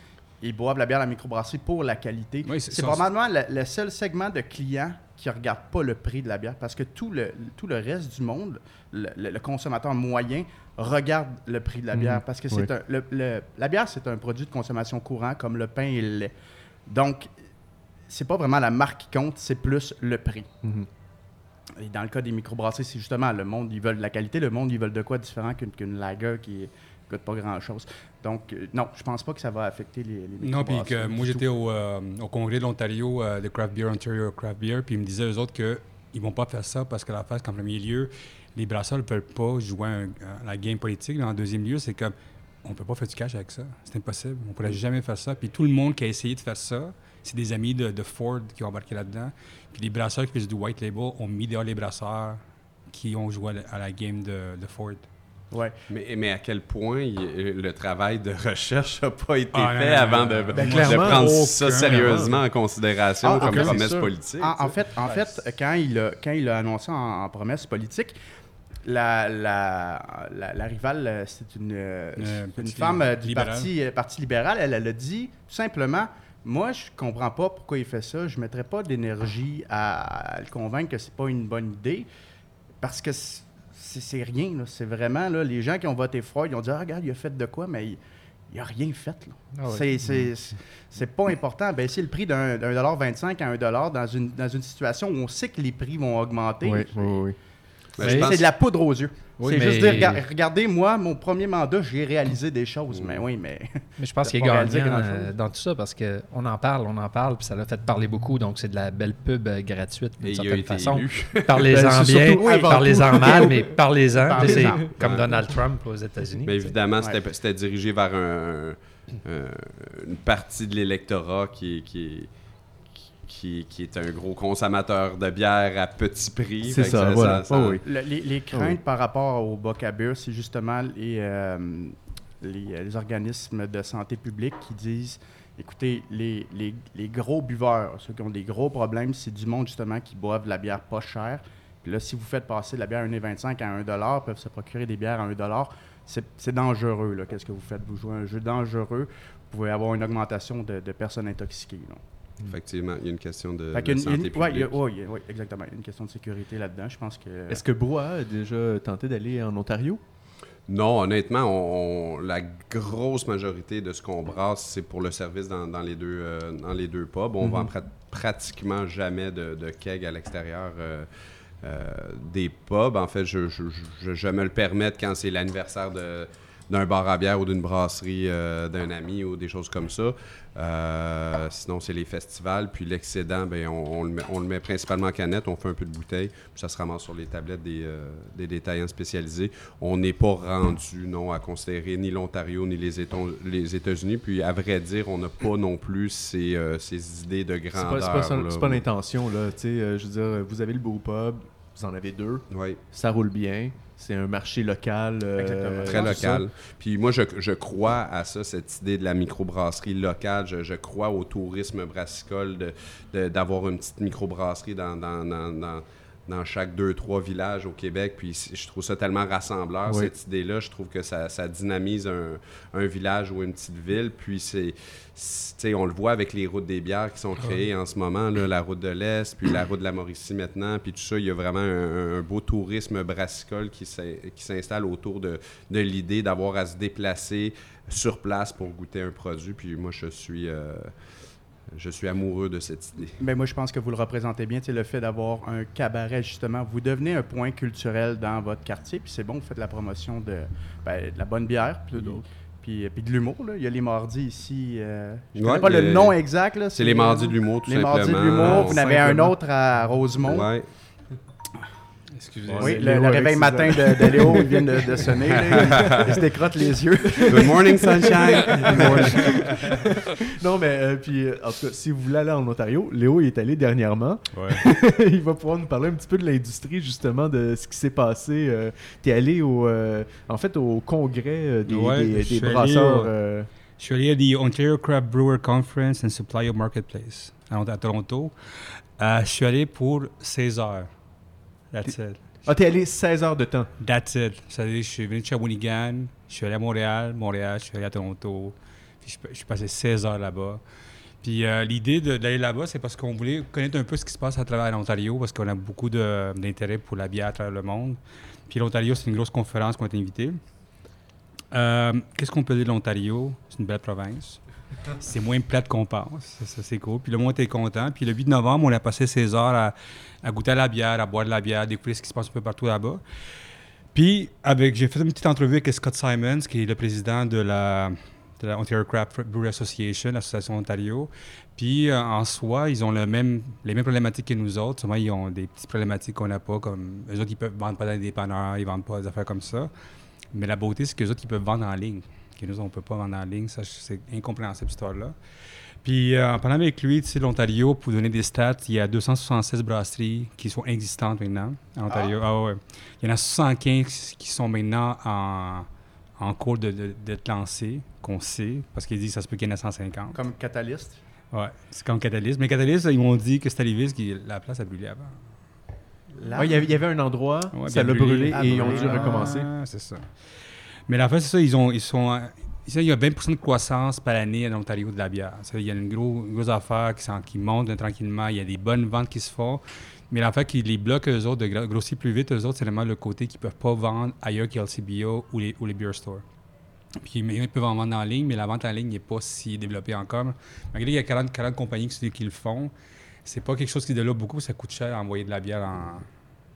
ils boivent la bière de la microbrasserie pour la qualité. Oui, c'est- probablement le, le seul segment de clients qui ne regarde pas le prix de la bière parce que tout le, tout le reste du monde, le, le- le consommateur moyen, regarde le prix de la Mhm. bière parce que c'est Oui. un, le- la bière, c'est un produit de consommation courant comme le pain et le lait. Donc, c'est pas vraiment la marque qui compte, c'est plus le prix. Mhm. Et dans le cas des microbrasseries, c'est justement le monde, ils veulent de la qualité, le monde, ils veulent de quoi différent qu'une qu'une lager qui coûte pas grand-chose. Donc, euh, non, je pense pas que ça va affecter les, les Non, puis que moi j'étais au, euh, au congrès de l'Ontario, euh, de Craft Beer, Ontario Craft Beer, puis ils me disaient eux autres qu'ils vont pas faire ça parce que la face, qu'en premier lieu, les brasseurs ne veulent pas jouer à la game politique. Mais en deuxième lieu, c'est comme on peut pas faire du cash avec ça. C'est impossible. On pourrait jamais faire ça. Puis tout le monde qui a essayé de faire ça, c'est des amis de, de Ford qui ont embarqué là-dedans. Puis les brasseurs qui faisaient du white label ont mis dehors les brasseurs qui ont joué à la, à la game de, de Ford. Ouais. Mais, mais à quel point il- le travail de recherche n'a pas été Ah, fait non, avant non, de. Ben, de prendre aucun, ça sérieusement en considération Ah, en comme promesse sûr. politique. En, en sais. fait, en fait quand, il a, quand il a annoncé en, en promesse politique, la, la, la, la rivale, euh, c'est une, euh, Euh, une femme euh, du parti, euh, parti libéral. Elle, elle a dit tout simplement Moi, je comprends pas pourquoi il fait ça. Je ne mettrai pas d'énergie à, à le convaincre que c'est pas une bonne idée parce que c'est rien. C'est vraiment là, les gens qui ont voté Ford, ils ont dit ah, Regarde, il a fait de quoi, mais il. N'a rien fait. là. Ah ouais. C'est- pas important. Baisser le prix d'un dollar 25 à un dollar dans une, dans une situation où on sait que les prix vont augmenter. Oui, oui, oui. Ben, pense- C'est de la poudre aux yeux. Oui, c'est juste dire, rega- regardez, moi, mon premier mandat, j'ai réalisé des choses. Mais oui, mais. Mais je pense qu'il est gagnant euh, dans tout ça parce qu'on en parle, on en parle, puis ça l'a fait parler beaucoup. Donc, c'est de la belle pub euh, gratuite d'une certaine été façon. Parlez-en bien, oui, parlez-en mal, mais parlez-en. C'est comme. Donald Trump aux États-Unis. Mais évidemment, c'était c'était dirigé vers un- un- une partie de l'électorat qui qui, est, qui, qui est un gros consommateur de bière à petit prix. C'est que ça, voilà. Oh, oui. Le- les, les craintes oui. par rapport au boc à beurre, c'est justement les, euh, les, les organismes de santé publique qui disent Écoutez, les, les- les gros buveurs, ceux qui ont des gros problèmes, c'est du monde justement qui boivent de la bière pas chère. Puis là, si vous faites passer de la bière à 1,25 à 1 peuvent se procurer des bières à 1 c'est c'est dangereux. Qu'est-ce que vous faites? Vous jouez un jeu dangereux. Vous pouvez avoir une augmentation de, de personnes intoxiquées. là. Effectivement, il y a une question de, de une- santé une- ouais, il y a- publique. ouais, il y a- ouais, exactement. Il y a une question de sécurité là-dedans. Je pense que. Est-ce que Brouhaha a déjà tenté d'aller en Ontario? Non, honnêtement, on, on- la grosse majorité de ce qu'on brasse, c'est pour le service dans, dans les, deux, euh, dans les deux pubs. On Mhm. vend prat- pratiquement jamais de, de keg à l'extérieur euh, euh, des pubs. En fait, je, je, je- je me le permette quand c'est l'anniversaire de d'un bar à bière ou d'une brasserie euh, d'un ami ou des choses comme ça. Euh, sinon, c'est les festivals. Puis l'excédent, ben, on, on le met, on le met principalement en canette. On fait un peu de bouteille. Puis ça se ramasse sur les tablettes des, euh, des détaillants spécialisés. On n'est pas rendu, non, à considérer ni l'Ontario ni les, les États-Unis. Puis, à vrai dire, on n'a pas non plus ces, ces idées de grandeur. pas, c'est pas, ça- là. pas l'intention, là. Je veux dire, vous avez le beau pub, vous en avez deux, Oui. ça roule bien, c'est un marché local. euh. Très local. Puis moi, je, je crois à ça, cette idée de la microbrasserie locale. Je, je crois au tourisme brassicole, de- de- d'avoir une petite microbrasserie dans, dans, dans, dans, dans chaque deux, trois villages au Québec. Puis je trouve ça tellement rassembleur, Oui. cette idée-là. Je trouve que ça, ça dynamise un, un village ou une petite ville. Puis c'est, on le voit avec les routes des bières qui sont créées en ce moment, là, la route de l'Est, puis la route de la Mauricie maintenant, puis tout ça, il y a vraiment un, un beau tourisme brassicole qui s'in- qui s'installe autour de, de l'idée d'avoir à se déplacer sur place pour goûter un produit. Puis moi, je suis, euh, je suis amoureux de cette idée. Moi, je pense que vous le représentez bien. Le fait d'avoir un cabaret, justement, vous devenez un point culturel dans votre quartier. Puis c'est bon, vous faites la promotion de, ben, de la bonne bière. Puis, puis, puis de l'humour. Il y a les mardis ici. euh, je ne Ouais, connais pas le a- nom exact. C'est les mardis de l'humour, tout Les mardis de simplement. l'humour. Vous en avez un Simplement. autre à Rosemont. Ouais. Oui, le, réveil matin de, de Léo, il vient de, de sonner. là. il se décrotte les yeux. Good morning, sunshine! Non, mais euh, puis, euh, en tout cas, si vous voulez aller en Ontario, Léo est allé dernièrement. Ouais. il va pouvoir nous parler un petit peu de l'industrie, justement, de ce qui s'est passé. Euh, T'es allé au, euh, en fait, au congrès des, Ouais, des- je des suis allé brasseurs. euh, Je suis allé à the Ontario Craft Brewer Conference and Supplier Marketplace à, à Toronto. Euh, je suis allé pour 16 heures. That's it. Ah, t'es allé 16 heures de temps. That's it. C'est-à-dire, je suis venu de Shawinigan, je suis allé à Montréal, Montréal, je suis allé à Toronto. Puis je, je suis passé 16 heures là-bas. Puis euh, l'idée d'aller là-bas, c'est parce qu'on voulait connaître un peu ce qui se passe à travers l'Ontario, parce qu'on a beaucoup d'intérêt pour la bière à travers le monde. Puis l'Ontario, c'est une grosse conférence qu'on a été invité. Euh, Qu'est-ce qu'on peut dire de l'Ontario? C'est une belle province. C'est moins plate qu'on pense. Ça, c'est cool. Puis le monde était content. Puis le 8 novembre, on a passé 16 heures à, à goûter à la bière, à boire de la bière, découvrir ce qui se passe un peu partout là-bas. Puis, avec, j'ai fait une petite entrevue avec Scott Simons, qui est le président de la, Ontario Craft Brewery Association, l'association Ontario. Puis, euh, en soi, ils ont les mêmes problématiques que nous autres. Souvent, ils ont des petites problématiques qu'on n'a pas, comme eux autres, ils peuvent vendre pas dans les dépanneurs, ils vendent pas des affaires comme ça. Mais la beauté, c'est qu'eux autres, ils peuvent vendre en ligne. Que nous, on ne peut pas vendre en ligne. Ça, c'est incompréhensible, cette histoire-là. Puis, euh, en parlant avec lui, tu sais, l'Ontario, pour donner des stats, il y a 276 brasseries qui sont existantes maintenant en Ontario. Ah, ouais. Il y en a 75 qui sont maintenant en, en cours de- de- d'être lancées, qu'on sait, parce qu'ils disent que ça se peut qu'il y en ait 150. Comme catalyste. Ouais, c'est comme Catalyst. Mais Catalyst, ils m'ont dit que c'était Lévis qui la place a brûlé avant. Là, Ouais, il y avait- un endroit, Ouais, ça l'a brûlé. brûlé Ah, et ils ont dû brûlé. recommencer. Ah, c'est ça. Mais la fin, c'est ça, ils, ont, ils sont. il y a 20% de croissance par année en Ontario de la bière. Il y a une, gros, une grosse affaire qui, qui monte tranquillement. Il y a des bonnes ventes qui se font. Mais l'affaire qui les bloque, eux autres, de gro- grossir plus vite, eux autres, c'est vraiment le côté qu'ils ne peuvent pas vendre ailleurs qu'à LCBO ou les, ou les beer stores. Puis ils peuvent en vendre en ligne, mais la vente en ligne n'est pas si développée encore. Malgré qu'il y a 40, 40 compagnies qui, qui le font, c'est pas quelque chose qui développe beaucoup, ça coûte cher à envoyer de la bière en.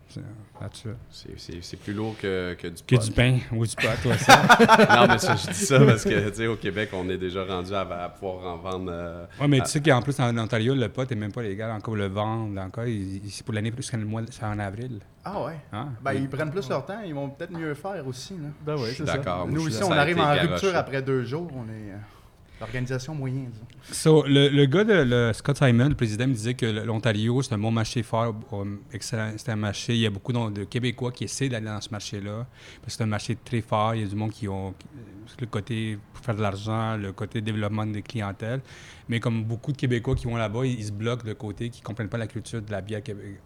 C'est- plus lourd que, que du Que pot. du pain ou du pot, toi, ça. non, mais ça, je dis ça parce que, tu sais, au Québec, on est déjà rendu à, à pouvoir en vendre. euh, Oui, mais tu sais qu'en plus, en Ontario, le pot n'est même pas légal encore le vendre. Encore, c'est pour l'année jusqu'au mois, c'est en avril. Ah ouais? Hein? Ben, ils prennent plus leur temps, ils vont peut-être mieux faire aussi. Là. Ben ouais, je suis c'est ça. d'accord. Nous aussi, on arrive en rupture après deux jours. On est... euh, L'organisation moyenne, disons. So, le, le gars de le Scott Simon, le président, me disait que l'Ontario, c'est un bon marché fort, um, excellent. C'est un marché. Il y a beaucoup de, de Québécois qui essaient d'aller dans ce marché-là. Parce que c'est un marché très fort. Il y a du monde qui ont qui- le côté pour faire de l'argent, le côté développement des clientèles. Mais comme beaucoup de Québécois qui vont là-bas, ils, se bloquent de côté, qui ne comprennent pas la culture de la bière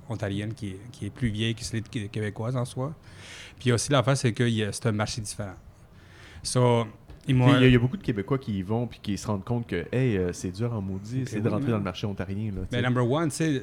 ontarienne qui est, qui est plus vieille que celle qué- québécoise en soi. Puis aussi, l'affaire, c'est que c'est un marché différent. So. Il y, a- il y a beaucoup de Québécois qui y vont puis qui se rendent compte que hey, euh, c'est dur en maudit, essayer de oui, rentrer mais- dans le marché ontarien. Là, sais. number one, tu sais,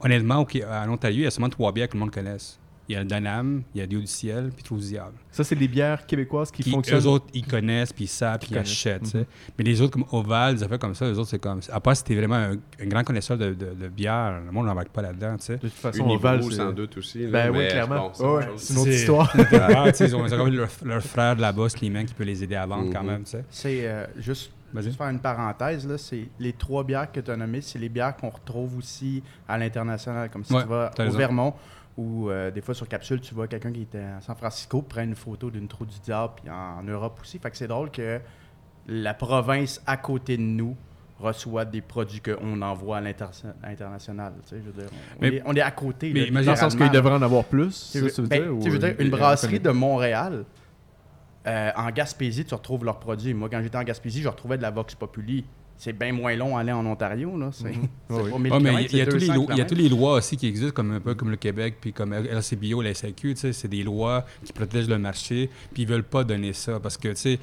honnêtement, au Qué- en Ontario, il y a seulement trois bières que le monde connaisse. Il y a le Danam, il y a Dieu du ciel, puis Trou du diable. Ça, c'est les bières québécoises qui, Qui, fonctionnent. eux autres, ils connaissent, puis ils savent, puis ils achètent. Mhm. Mais les autres, comme Oval, des affaires comme ça, eux autres, c'est comme. À part si t'es vraiment un, un grand connaisseur de, de, de bière, le monde n'embarque pas là-dedans, tu sais. De toute façon, Oval, sans doute aussi. là, Ben oui, clairement. bon, c'est une autre histoire. Ils ont, ils ont quand même leur, leur frère de là-bas, Slimane, qui peut les aider à vendre quand Mhm. même, tu sais. C'est euh, juste, Vas-y. juste faire une parenthèse, là, c'est les trois bières que tu as nommées, c'est les bières qu'on retrouve aussi à l'international, comme si Ouais, tu vas au raison. Vermont ou euh, des fois sur capsule, tu vois quelqu'un qui était à San Francisco prend une photo d'une trou du diable, puis en, Europe aussi. Fait que c'est drôle que la province à côté de nous reçoit des produits qu'on envoie à l'inter- l'international. tu sais, je veux dire, on, Mais- est, on est à côté. mais Dans le sens qu'il littéralement. devrait en avoir plus, ça, veux- ça veut ben, dire, ou, tu veux dire, une brasserie de Montréal, euh, en Gaspésie, tu retrouves leurs produits. Moi, quand j'étais en Gaspésie, je retrouvais de la Vox Populi. C'est bien moins long à aller en Ontario. Là. C'est, Mhm. c'est Oui. pas 1000 Ouais, mais kilomètres, il y, a c'est tous les 200 lois- il y a toutes les lois aussi qui existent, comme un peu comme le Québec, puis comme LCBO, la SAQ, c'est des lois qui protègent le marché, puis ils veulent pas donner ça parce que, tu sais,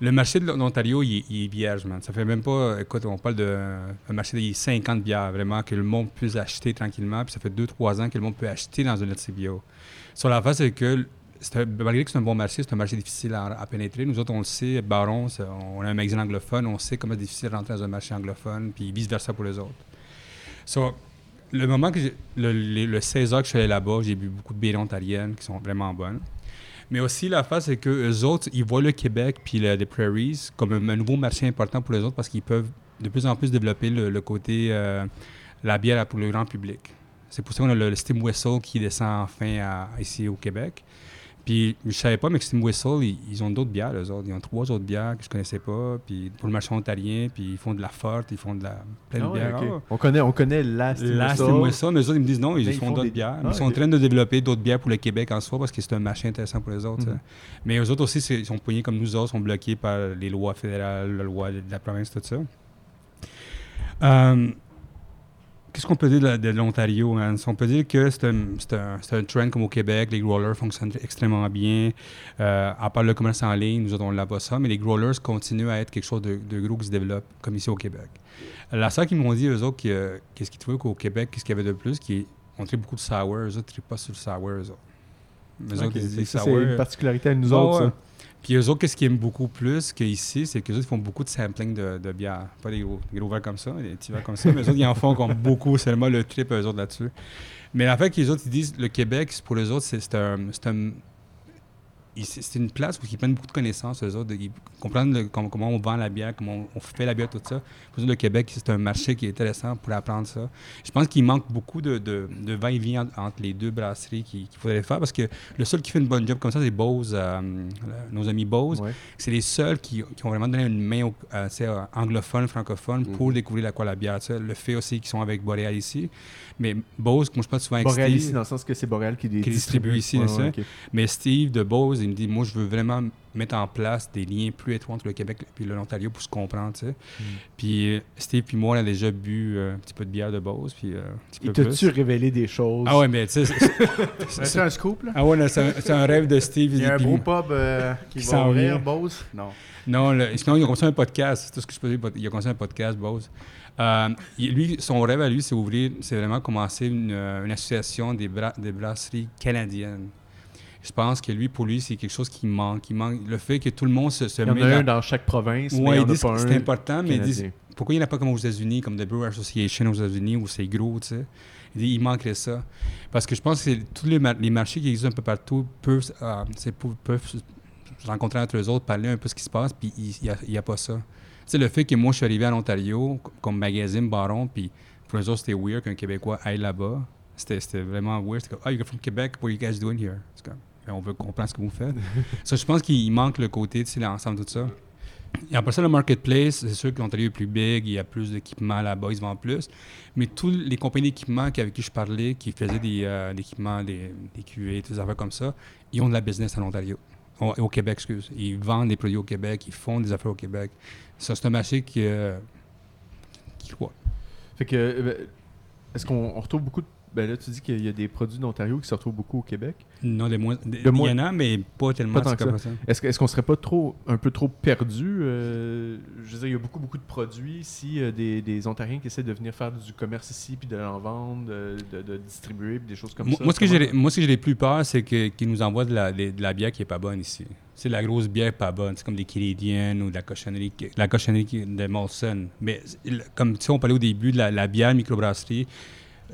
le marché de l'Ontario, il, est- il est vierge, man. Ça fait même pas, écoute, on parle d'un marché de 50 bières, vraiment, que le monde puisse acheter tranquillement, puis ça fait 2-3 ans que le monde peut acheter dans un LCBO. Sur la face, c'est que, malgré que c'est un bon marché, c'est un marché difficile à, pénétrer. Nous autres, on le sait, Baron, on a un magazine anglophone, on sait comment c'est difficile de rentrer dans un marché anglophone, puis vice-versa pour les autres. So, le moment que le, le- le 16 heures que je suis allé là-bas, j'ai bu beaucoup de bières ontariennes qui sont vraiment bonnes. Mais aussi, la face, c'est que les autres, ils voient le Québec puis le- les Prairies comme un, nouveau marché important pour les autres parce qu'ils peuvent de plus en plus développer le, côté euh, la bière pour le grand public. C'est pour ça qu'on a le, Steam Whistle qui descend enfin ici au Québec. Puis je savais pas, mais que Steam Whistle, ils, ils ont d'autres bières, eux autres. Ils ont trois autres bières que je connaissais pas. Puis pour le marché ontarien, puis ils font de la forte, ils font de la plein Ah ouais. Ah, On connaît, on connaît la Steam Whistle. ça, mais eux autres, ils me disent non, ils font font d'autres des- bières. Ah, ils sont en train de développer d'autres bières pour le Québec en soi parce que c'est un marché intéressant pour les autres. Mhm. Mais eux autres aussi, ils sont poignés comme nous autres, sont bloqués par les lois fédérales, la loi de la province, tout ça. Euh, Qu'est-ce qu'on peut dire de, la- l'Ontario? man? On peut dire que c'est un, un, un trend comme au Québec. Les growlers fonctionnent extrêmement bien. Euh, à part le commerce en ligne, nous autres, on n'a pas ça, mais les growlers continuent à être quelque chose de, de gros qui se développe, comme ici au Québec. La seule qu'ils m'ont dit, eux autres, que- qu'est-ce qu'ils trouvaient qu'au Québec, qu'est-ce qu'il y avait de plus, qui on beaucoup de sour, eux autres, trippent pas sur le sour, eux autres. Eux Ok, autres, ils c'est- disent ça, c'est une particularité à nous Ah autres, ça. Puis eux autres, qu'est-ce qu'ils aiment beaucoup plus qu'ici, c'est qu'eux autres, ils font beaucoup de sampling de, de bière. Pas des gros, des gros verres comme ça, des petits verres comme ça, mais eux autres, ils en font comme beaucoup, vraiment le trip, eux autres, là-dessus. Mais la fait qu'ils autres, ils disent, le Québec, pour eux autres, c'est c'est un... c'est un- c'est une place où ils prennent beaucoup de connaissances, eux autres. Ils comprennent le- comment on vend la bière, comment on, on fait la bière, tout ça. Pour le Québec, c'est un marché qui est intéressant pour apprendre ça. Je pense qu'il manque beaucoup de, de, de va-et-vient entre, les deux brasseries qu'il faudrait faire parce que le seul qui fait une bonne job comme ça, c'est Bose, euh, nos amis Bose. Ouais. C'est les seuls qui, qui ont vraiment donné une main aux euh, euh, anglophones, francophones pour découvrir la quoi la bière. Le fait aussi qu'ils sont avec Boréal ici. Mais Bose, moi je pense souvent avec Boréal Steve. ici, dans le sens que c'est Boréal qui les Qui distribue ici, Ouais, ouais. Mais Steve de Bose, il me dit Moi, je veux vraiment mettre en place des liens plus étroits entre le Québec et l'Ontario pour se comprendre. tu sais. Hmm. Puis euh, Steve puis moi, on a déjà bu euh, un petit peu de bière de Bose. Puis, euh, un petit Il peu t'a-tu plus. révélé des choses? Ah ouais, mais tu sais. c'est- un scoop, là? ah ouais, c'est un, rêve de Steve. Il y a un beau pub euh, qui, qui va ouvrir. Bose? Non. Non, le- sinon, il a commencé un podcast. C'est tout ce que je peux dire. Il a commencé un podcast, Bose. Euh, lui, son rêve à lui, c'est ouvrir, c'est vraiment commencer une, euh, une association des, bra- des brasseries canadiennes. Je pense que lui, pour lui, c'est quelque chose qui manque. Il manque le fait que tout le monde se, se Il y en a un dans- chaque province, mais il ils disent que c'est important, mais ils disent pourquoi il n'y en a pas comme aux États-Unis, comme The Brewer Association aux États-Unis, où c'est gros, tu sais? Il dit il manquerait ça. Parce que je pense que tous les, mar- les marchés qui existent un peu partout peuvent, euh, peuvent se rencontrer entre eux autres, parler un peu ce qui se passe, puis il n'y a, pas ça. Sais, le fait que moi, je suis arrivé en Ontario c- comme magazine Baron, puis pour eux autres, c'était weird qu'un Québécois aille là-bas. C'était c'était vraiment weird. C'était comme, oh, you're from Quebec, what are you guys doing here? C'est comme, Ben, on veut comprendre ce que vous faites. ça, je pense qu'il manque le côté, tu sais, l'ensemble de tout ça. Et après ça, le marketplace, c'est sûr que l'Ontario est plus big, il y a plus d'équipements là-bas, ils se vendent plus. Mais tous les compagnies d'équipements avec qui je parlais, qui faisaient des euh, équipements, des, des QA, des affaires comme ça, ils ont de la business en Ontario. Au, au Québec, excuse. Ils vendent des produits au Québec, ils font des affaires au Québec. Ça, c'est un marché qui, euh, qui croît. Fait que, euh, ben, est-ce qu'on on retrouve beaucoup de. Ben là, tu dis qu'il y a des produits d'Ontario qui se retrouvent beaucoup au Québec. Non, moins, moins- il y en a, mais pas tellement. Pas tant que ça. Est-ce est-ce qu'on serait pas trop, un peu trop perdu euh, Je veux dire, il y a beaucoup, beaucoup de produits ici, euh, des, des Ontariens qui essaient de venir faire du commerce ici, puis de l'en vendre, de, de- de distribuer, puis des choses comme Moi, ça. moi, ce que j'ai, moi, ce que j'ai le plus peur, c'est qu'ils nous envoient de la, de, de la bière qui est pas bonne ici. C'est de la grosse bière pas bonne. C'est comme des Canadiennes ou de la cochonnerie, la cochonnerie de Molson. Mais comme tu sais, on parlait au début de la, la bière microbrasserie.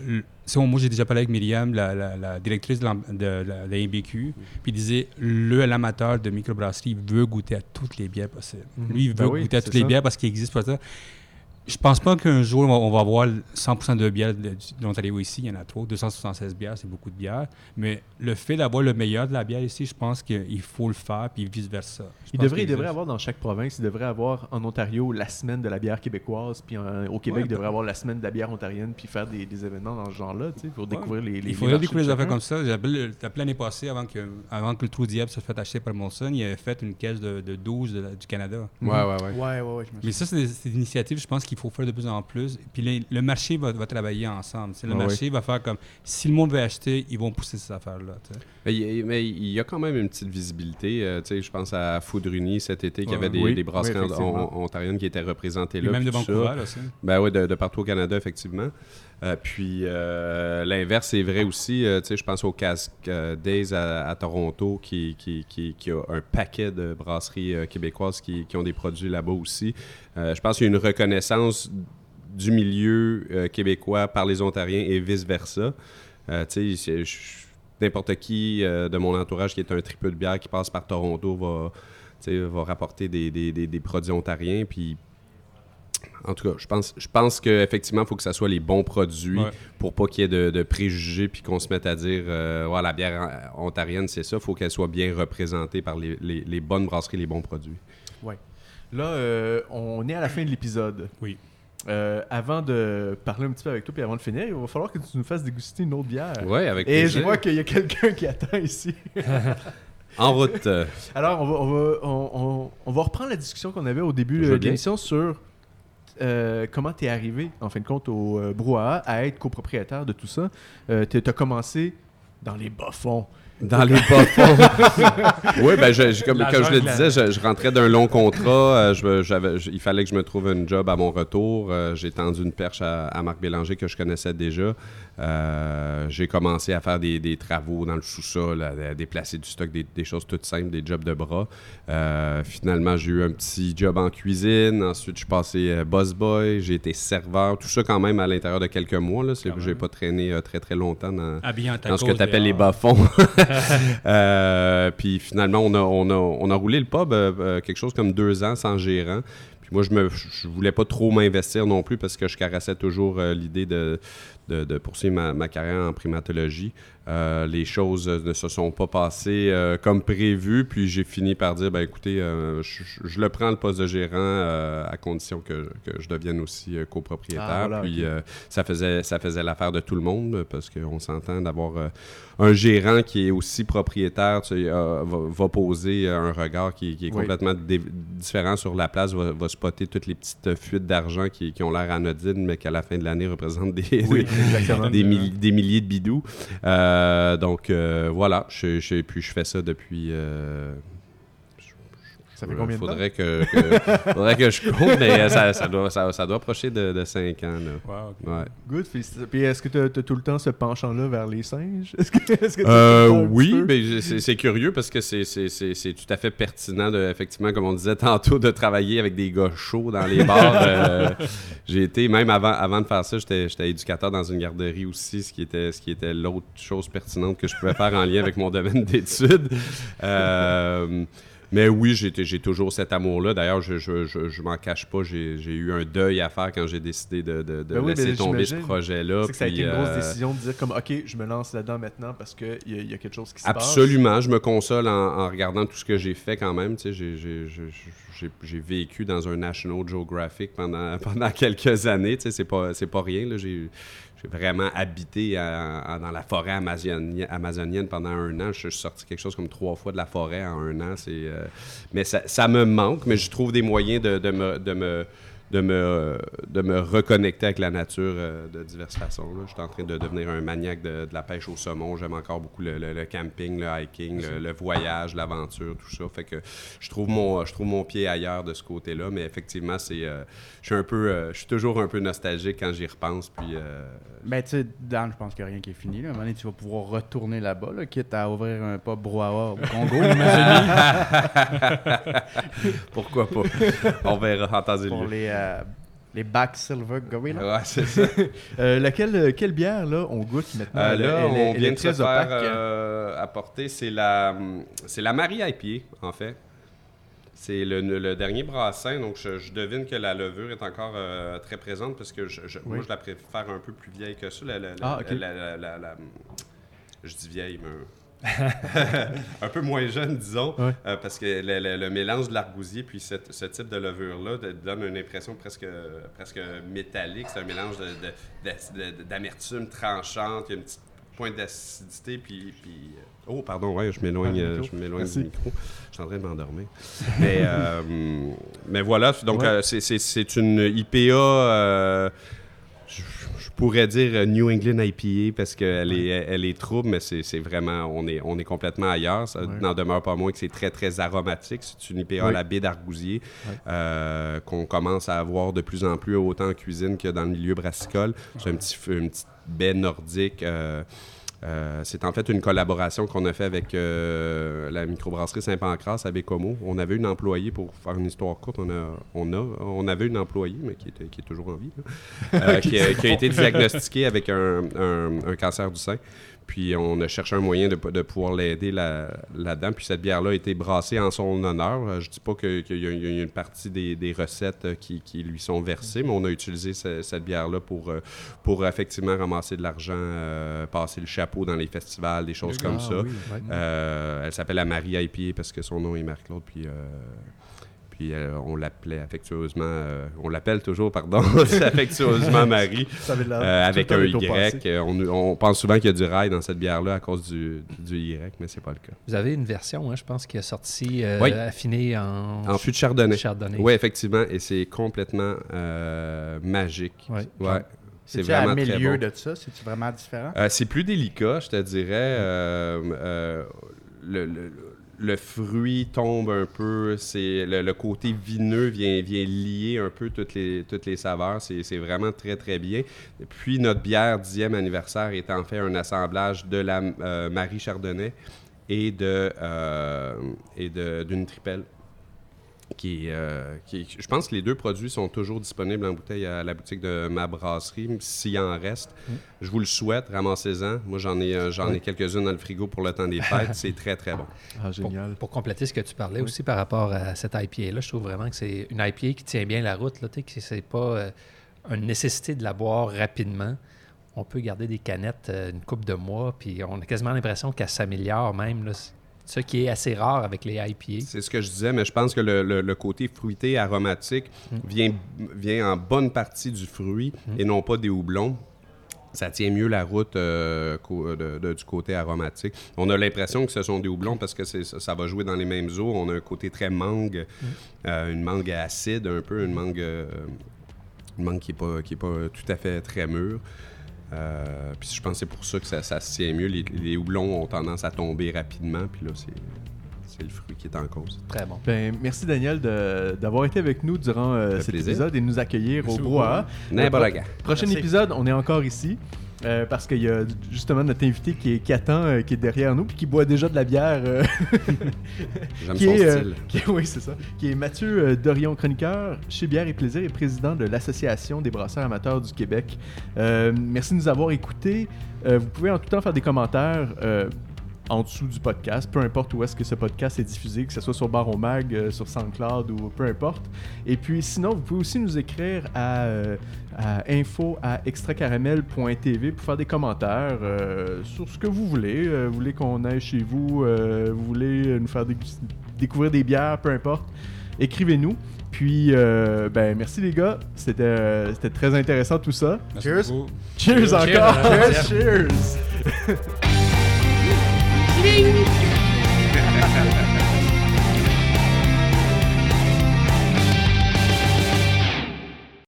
le- moi, j'ai déjà parlé avec Myriam, la, la- la directrice de, la, MBQ, puis disait le l'amateur de microbrasserie veut goûter à toutes les bières possibles. Mhm. Lui, il veut Ben oui, goûter à toutes les bières parce qu'il existe pas ça. Je pense pas qu'un jour, on va, avoir 100% de bières de, l'Ontario ici. Il y en a trop. 276 bières, c'est beaucoup de bières. Mais le fait d'avoir le meilleur de la bière ici, je pense qu'il faut le faire, puis vice-versa. Il devrait, il devrait existe. avoir dans chaque province, il devrait avoir en Ontario la semaine de la bière québécoise, puis en- au Québec, Ouais, il devrait avoir la semaine de la bière ontarienne, puis faire des, des événements dans ce genre-là, tu sais, pour découvrir les, les Il faudrait découvrir des affaires comme ça. J'appelle l'année passée, avant que, avant que le Trou Diable se fasse acheter par Molson, il avait fait une caisse de, de 12 de la- du Canada. Ouais, ouais, ouais. Ouais, ouais, ouais. je me Mais ça, c'est des, c'est des initiatives, je pense qu'il faut faire de plus en plus. Puis les- le marché va, va travailler ensemble. Le Ah oui. marché va faire comme si le monde veut acheter, ils vont pousser ces affaires-là. Mais il, y a- mais il y a quand même une petite visibilité. euh, tu sais, je pense à Foudruni cet été, qui avait des, Oui, des brasseries oui, ontariennes qui étaient représentées Puis là. même de tout ça. Vancouver aussi. Ben oui, de, de partout au Canada, effectivement. Euh, puis euh, l'inverse est vrai aussi. Euh, je pense au Cask euh, Days à, Toronto qui, qui, qui, qui a un paquet de brasseries québécoises qui, ont des produits là-bas aussi. Je pense qu'il y a une reconnaissance du milieu québécois par les Ontariens et vice-versa. N'importe qui de mon entourage qui est un tripeux de bière qui passe par Toronto va, va rapporter des, des- des- des produits ontariens. Puis en tout cas, je pense, je pense qu'effectivement, il faut que ça soit les bons produits Ouais. pour pas qu'il y ait de, de préjugés puis qu'on se mette à dire euh, Ouais, la bière ontarienne, c'est ça. Il faut qu'elle soit bien représentée par les, les- les bonnes brasseries, les bons produits. Là, euh, on est à la fin de l'épisode. Oui. Euh, avant de parler un petit peu avec toi, puis avant de finir, il va falloir que tu nous fasses déguster une autre bière. Oui, avec Et je vois qu'il y a quelqu'un qui attend ici. En route. Alors, on va, on va, on, on- on va reprendre la discussion qu'on avait au début de l'émission sur euh, comment tu es arrivé, en fin de compte, au euh, brouhaha, à être copropriétaire de tout ça? Euh, tu as commencé dans les bas-fonds. Dans les bas fonds. oui, ben, je- je- comme, comme je le disais, je, je rentrais d'un long contrat. euh, je me- j'avais- je- il fallait que je me trouve un job à mon retour. Euh, j'ai tendu une perche à, à Marc Bélanger que je connaissais déjà. Euh, j'ai commencé à faire des, des travaux dans le sous-sol, à, à déplacer du stock, des, des choses toutes simples, des jobs de bras. Euh, finalement, j'ai eu un petit job en cuisine. Ensuite, je suis passé euh, boss boy. J'ai été serveur. Tout ça quand même à l'intérieur de quelques mois. Là. C'est que j'ai pas traîné euh, très très longtemps dans, ce que tu appelles les bas-fonds. Puis finalement, on a, on, a, on a roulé le pub quelque chose comme deux ans sans gérant. Puis moi, je me je voulais pas trop m'investir non plus parce que je caressais toujours euh, l'idée de, de, poursuivre ma carrière en primatologie. Euh, les choses ne se sont pas passées euh, comme prévu. Puis j'ai fini par dire, ben écoutez, euh, je, le prends le poste de gérant à condition que, que je devienne aussi copropriétaire. Ah, voilà, puis ça faisait, ça faisait l'affaire de tout le monde parce qu'on s'entend d'avoir un gérant qui est aussi propriétaire tu sais, va, va poser un regard qui, qui est complètement différent sur la place, va, va spotter toutes les petites fuites d'argent qui, qui ont l'air anodines, mais qu'à la fin de l'année représentent des, Oui, des, milli- des milliers de bidous. Euh, donc euh, voilà, je, puis je fais ça depuis. Ça fait combien de temps? faudrait que, que- faudrait que je compte, mais euh, ça, ça doit, ça, ça doit approcher de, de 5 ans. Là. Wow. Ouais. Good. Puis est-ce que tu as, tout le temps ce penchant-là vers les singes? Est-ce que, est-ce que Euh, oui, mais c'est curieux parce que c'est- c'est c'est- c'est tout à fait pertinent, de, effectivement, comme on disait tantôt, de travailler avec des gars chauds dans les bars. Euh, J'ai été, même avant, avant de faire ça, j'étais j'étais éducateur dans une garderie aussi, ce qui était, ce qui était l'autre chose pertinente que je pouvais faire en lien avec mon domaine d'études. Euh, mais oui, j'ai toujours cet amour-là. D'ailleurs, je, je, je, je m'en cache pas, j'ai eu un deuil à faire quand j'ai décidé de, de, de Ben oui, laisser ben, tomber ce projet-là. C'est que ça a été une grosse euh, décision de dire comme ok, je me lance là-dedans maintenant parce qu'il y, a- y a quelque chose qui se passe. Absolument, je me console en, en regardant tout ce que j'ai fait quand même. Tu sais, j'ai- vécu dans un National Geographic pendant, pendant quelques années. Tu sais, c'est pas, c'est pas rien. J'ai j'ai vraiment habité dans la forêt amazonienne, pendant un an. Je suis sorti quelque chose comme trois fois de la forêt en un an. Euh, mais ça, ça me manque, mais je trouve des moyens de, de me... De me de me, de me reconnecter avec la nature euh, de diverses façons. là. Je suis en train de devenir un maniaque de, de la pêche au saumon. J'aime encore beaucoup le, le- le camping, le hiking, le, le voyage, l'aventure, tout ça. Fait que je trouve mon, je trouve mon pied ailleurs de ce côté-là. Mais effectivement, c'est, euh, je suis un peu, euh, je suis toujours un peu nostalgique quand j'y repense. Puis Ben, tu sais, Dan, je pense a rien qui est fini. Là. À un moment donné, tu vas pouvoir retourner là-bas, là, quitte à ouvrir un pub brouhaha au Congo, pourquoi pas? On verra en temps et les, euh, les Back Silver Gorilla. Ouais, c'est ça. Euh, laquelle, quelle bière là on goûte maintenant? Euh, là, elle, on elle vient est de se très faire euh, apporter, c'est la, c'est la Marie IPA, en fait. C'est le, le dernier brassin, donc je, je devine que la levure est encore euh, très présente parce que je, je- moi, je la préfère un peu plus vieille que ça. La, la- la- Ah, ok. la- la- la- la- je dis vieille, mais un peu moins jeune, disons, Ouais. euh, parce que le, le- le mélange de l'argousier puis cette- ce type de levure-là donne une impression presque, presque métallique. C'est un mélange d'amertume tranchante, il y a une petite pointe d'acidité, puis, puis- Oh, pardon, ouais, je m'éloigne, Ah, euh, je m'éloigne du micro. Je suis en train de m'endormir. mais, euh, mais voilà, donc Ouais. euh, c'est une IPA... pourrais dire euh, New England IPA parce qu'elle est, elle est trouble, mais c'est c'est vraiment, on est, on est complètement ailleurs. Ça Ouais. n'en demeure pas moins que c'est très, très aromatique. C'est une IPA à la baie d'argousier euh, qu'on commence à avoir de plus en plus autant en cuisine que dans le milieu brassicole. C'est un petit, feu- une petite baie nordique. euh, euh, c'est en fait une collaboration qu'on a fait avec euh, la microbrasserie Saint-Pancras à Bécomo. On avait une employée, pour faire une histoire courte, on, a, on, a, on avait une employée, mais qui, était, qui est toujours en vie, là, euh, qui, a, qui a été diagnostiquée avec un, un- un cancer du sein. Puis on a cherché un moyen de, de pouvoir l'aider là- là-dedans. Puis cette bière-là a été brassée en son honneur. Euh, Je dis pas que- qu'il y, a il y a une partie des, des recettes euh, qui, qui lui sont versées, mais on a utilisé ce- cette bière-là pour, euh, pour effectivement ramasser de l'argent, euh, passer le chapeau dans les festivals, des choses comme ça. oui. Euh, elle s'appelle la Marie IPA parce que son nom est Marc-Claude. Puis, euh, puis euh, on l'appelait affectueusement, euh, on l'appelle toujours, pardon, affectueusement Marie, euh, avec un. Y. Euh, On, on pense souvent qu'il y a du rail dans cette bière-là à cause du, du Y, mais c'est pas le cas. Vous avez une version, hein, je pense, qui est sortie euh, Oui. affinée en, En fût de chardonnay. chardonnay. Oui, effectivement, et c'est complètement euh, magique. Ouais. Ouais. C'est à vraiment très milieu bon. de ça? C'est-tu vraiment différent? Euh, c'est plus délicat, je te dirais. Euh, euh, le, le- le fruit tombe un peu, c'est le, côté vineux vient, vient lier un peu toutes les, toutes saveurs. C'est vraiment très, très bien. Puis notre bière 10e anniversaire est en fait un assemblage de la euh, Marie Chardonnay et de euh, et d'une tripelle. Qui, euh, qui je pense que les deux produits sont toujours disponibles en bouteille à la boutique de ma brasserie, s'il en reste. Je vous le souhaite, ramassez-en. Moi, j'en ai, euh, j'en ai quelques-unes dans le frigo pour le temps des fêtes. C'est très, très bon. Ah, Pour, génial. pour compléter ce que tu parlais aussi par rapport à cette IPA-là, je trouve vraiment que c'est une IPA qui tient bien la route. Là, tu sais, que c'est pas euh, une nécessité de la boire rapidement. On peut garder des canettes euh, une coupe de mois, puis on a quasiment l'impression qu'elle s'améliore même. Là. Ce qui est assez rare avec les IPA. C'est ce que je disais, mais je pense que le, le- le côté fruité, aromatique, vient, vient en bonne partie du fruit et non pas des houblons. Ça tient mieux la route euh, de- de- du côté aromatique. On a l'impression que ce sont des houblons parce que ça, ça va jouer dans les mêmes eaux. On a un côté très mangue, euh, une mangue acide un peu, une mangue, euh, une mangue qui n'est pas, qui est pas tout à fait très mûre. Euh, puis je pense que c'est pour ça que ça, ça se tient mieux. Les, les houblons ont tendance à tomber rapidement, puis là, c'est, c'est le fruit qui est en cause. Très bon. Ben, merci Daniel de- d'avoir été avec nous durant euh, cet plaisir. épisode et de nous accueillir Merci au. Brouhaha. N'importe. Prochain Merci. épisode, on est encore ici. Euh, parce qu'il y a justement notre invité qui, est, qui attend, euh, qui est derrière nous, puis qui boit déjà de la bière. euh, J'aime qui son est, style. qui oui, c'est ça. Qui est Mathieu Dorion, chroniqueur chez Bière et Plaisir et président de l'Association des brasseurs amateurs du Québec. Merci de nous avoir écoutés. Vous pouvez en tout temps faire des commentaires. En dessous du podcast, peu importe où est-ce que ce podcast est diffusé, que ce soit sur Baron Mag, euh, sur SoundCloud ou peu importe. Et puis sinon, vous pouvez aussi nous écrire à, euh, à info à extracaramel.tv pour faire des commentaires euh, sur ce que vous voulez. Euh, vous voulez qu'on aille chez vous, euh, vous voulez nous faire découvrir des bières, peu importe. Écrivez-nous. Puis, euh, ben, merci les gars. C'était euh, c'était très intéressant tout ça. Merci Cheers. Cheers, Cheers, encore! Cheers! Tchim!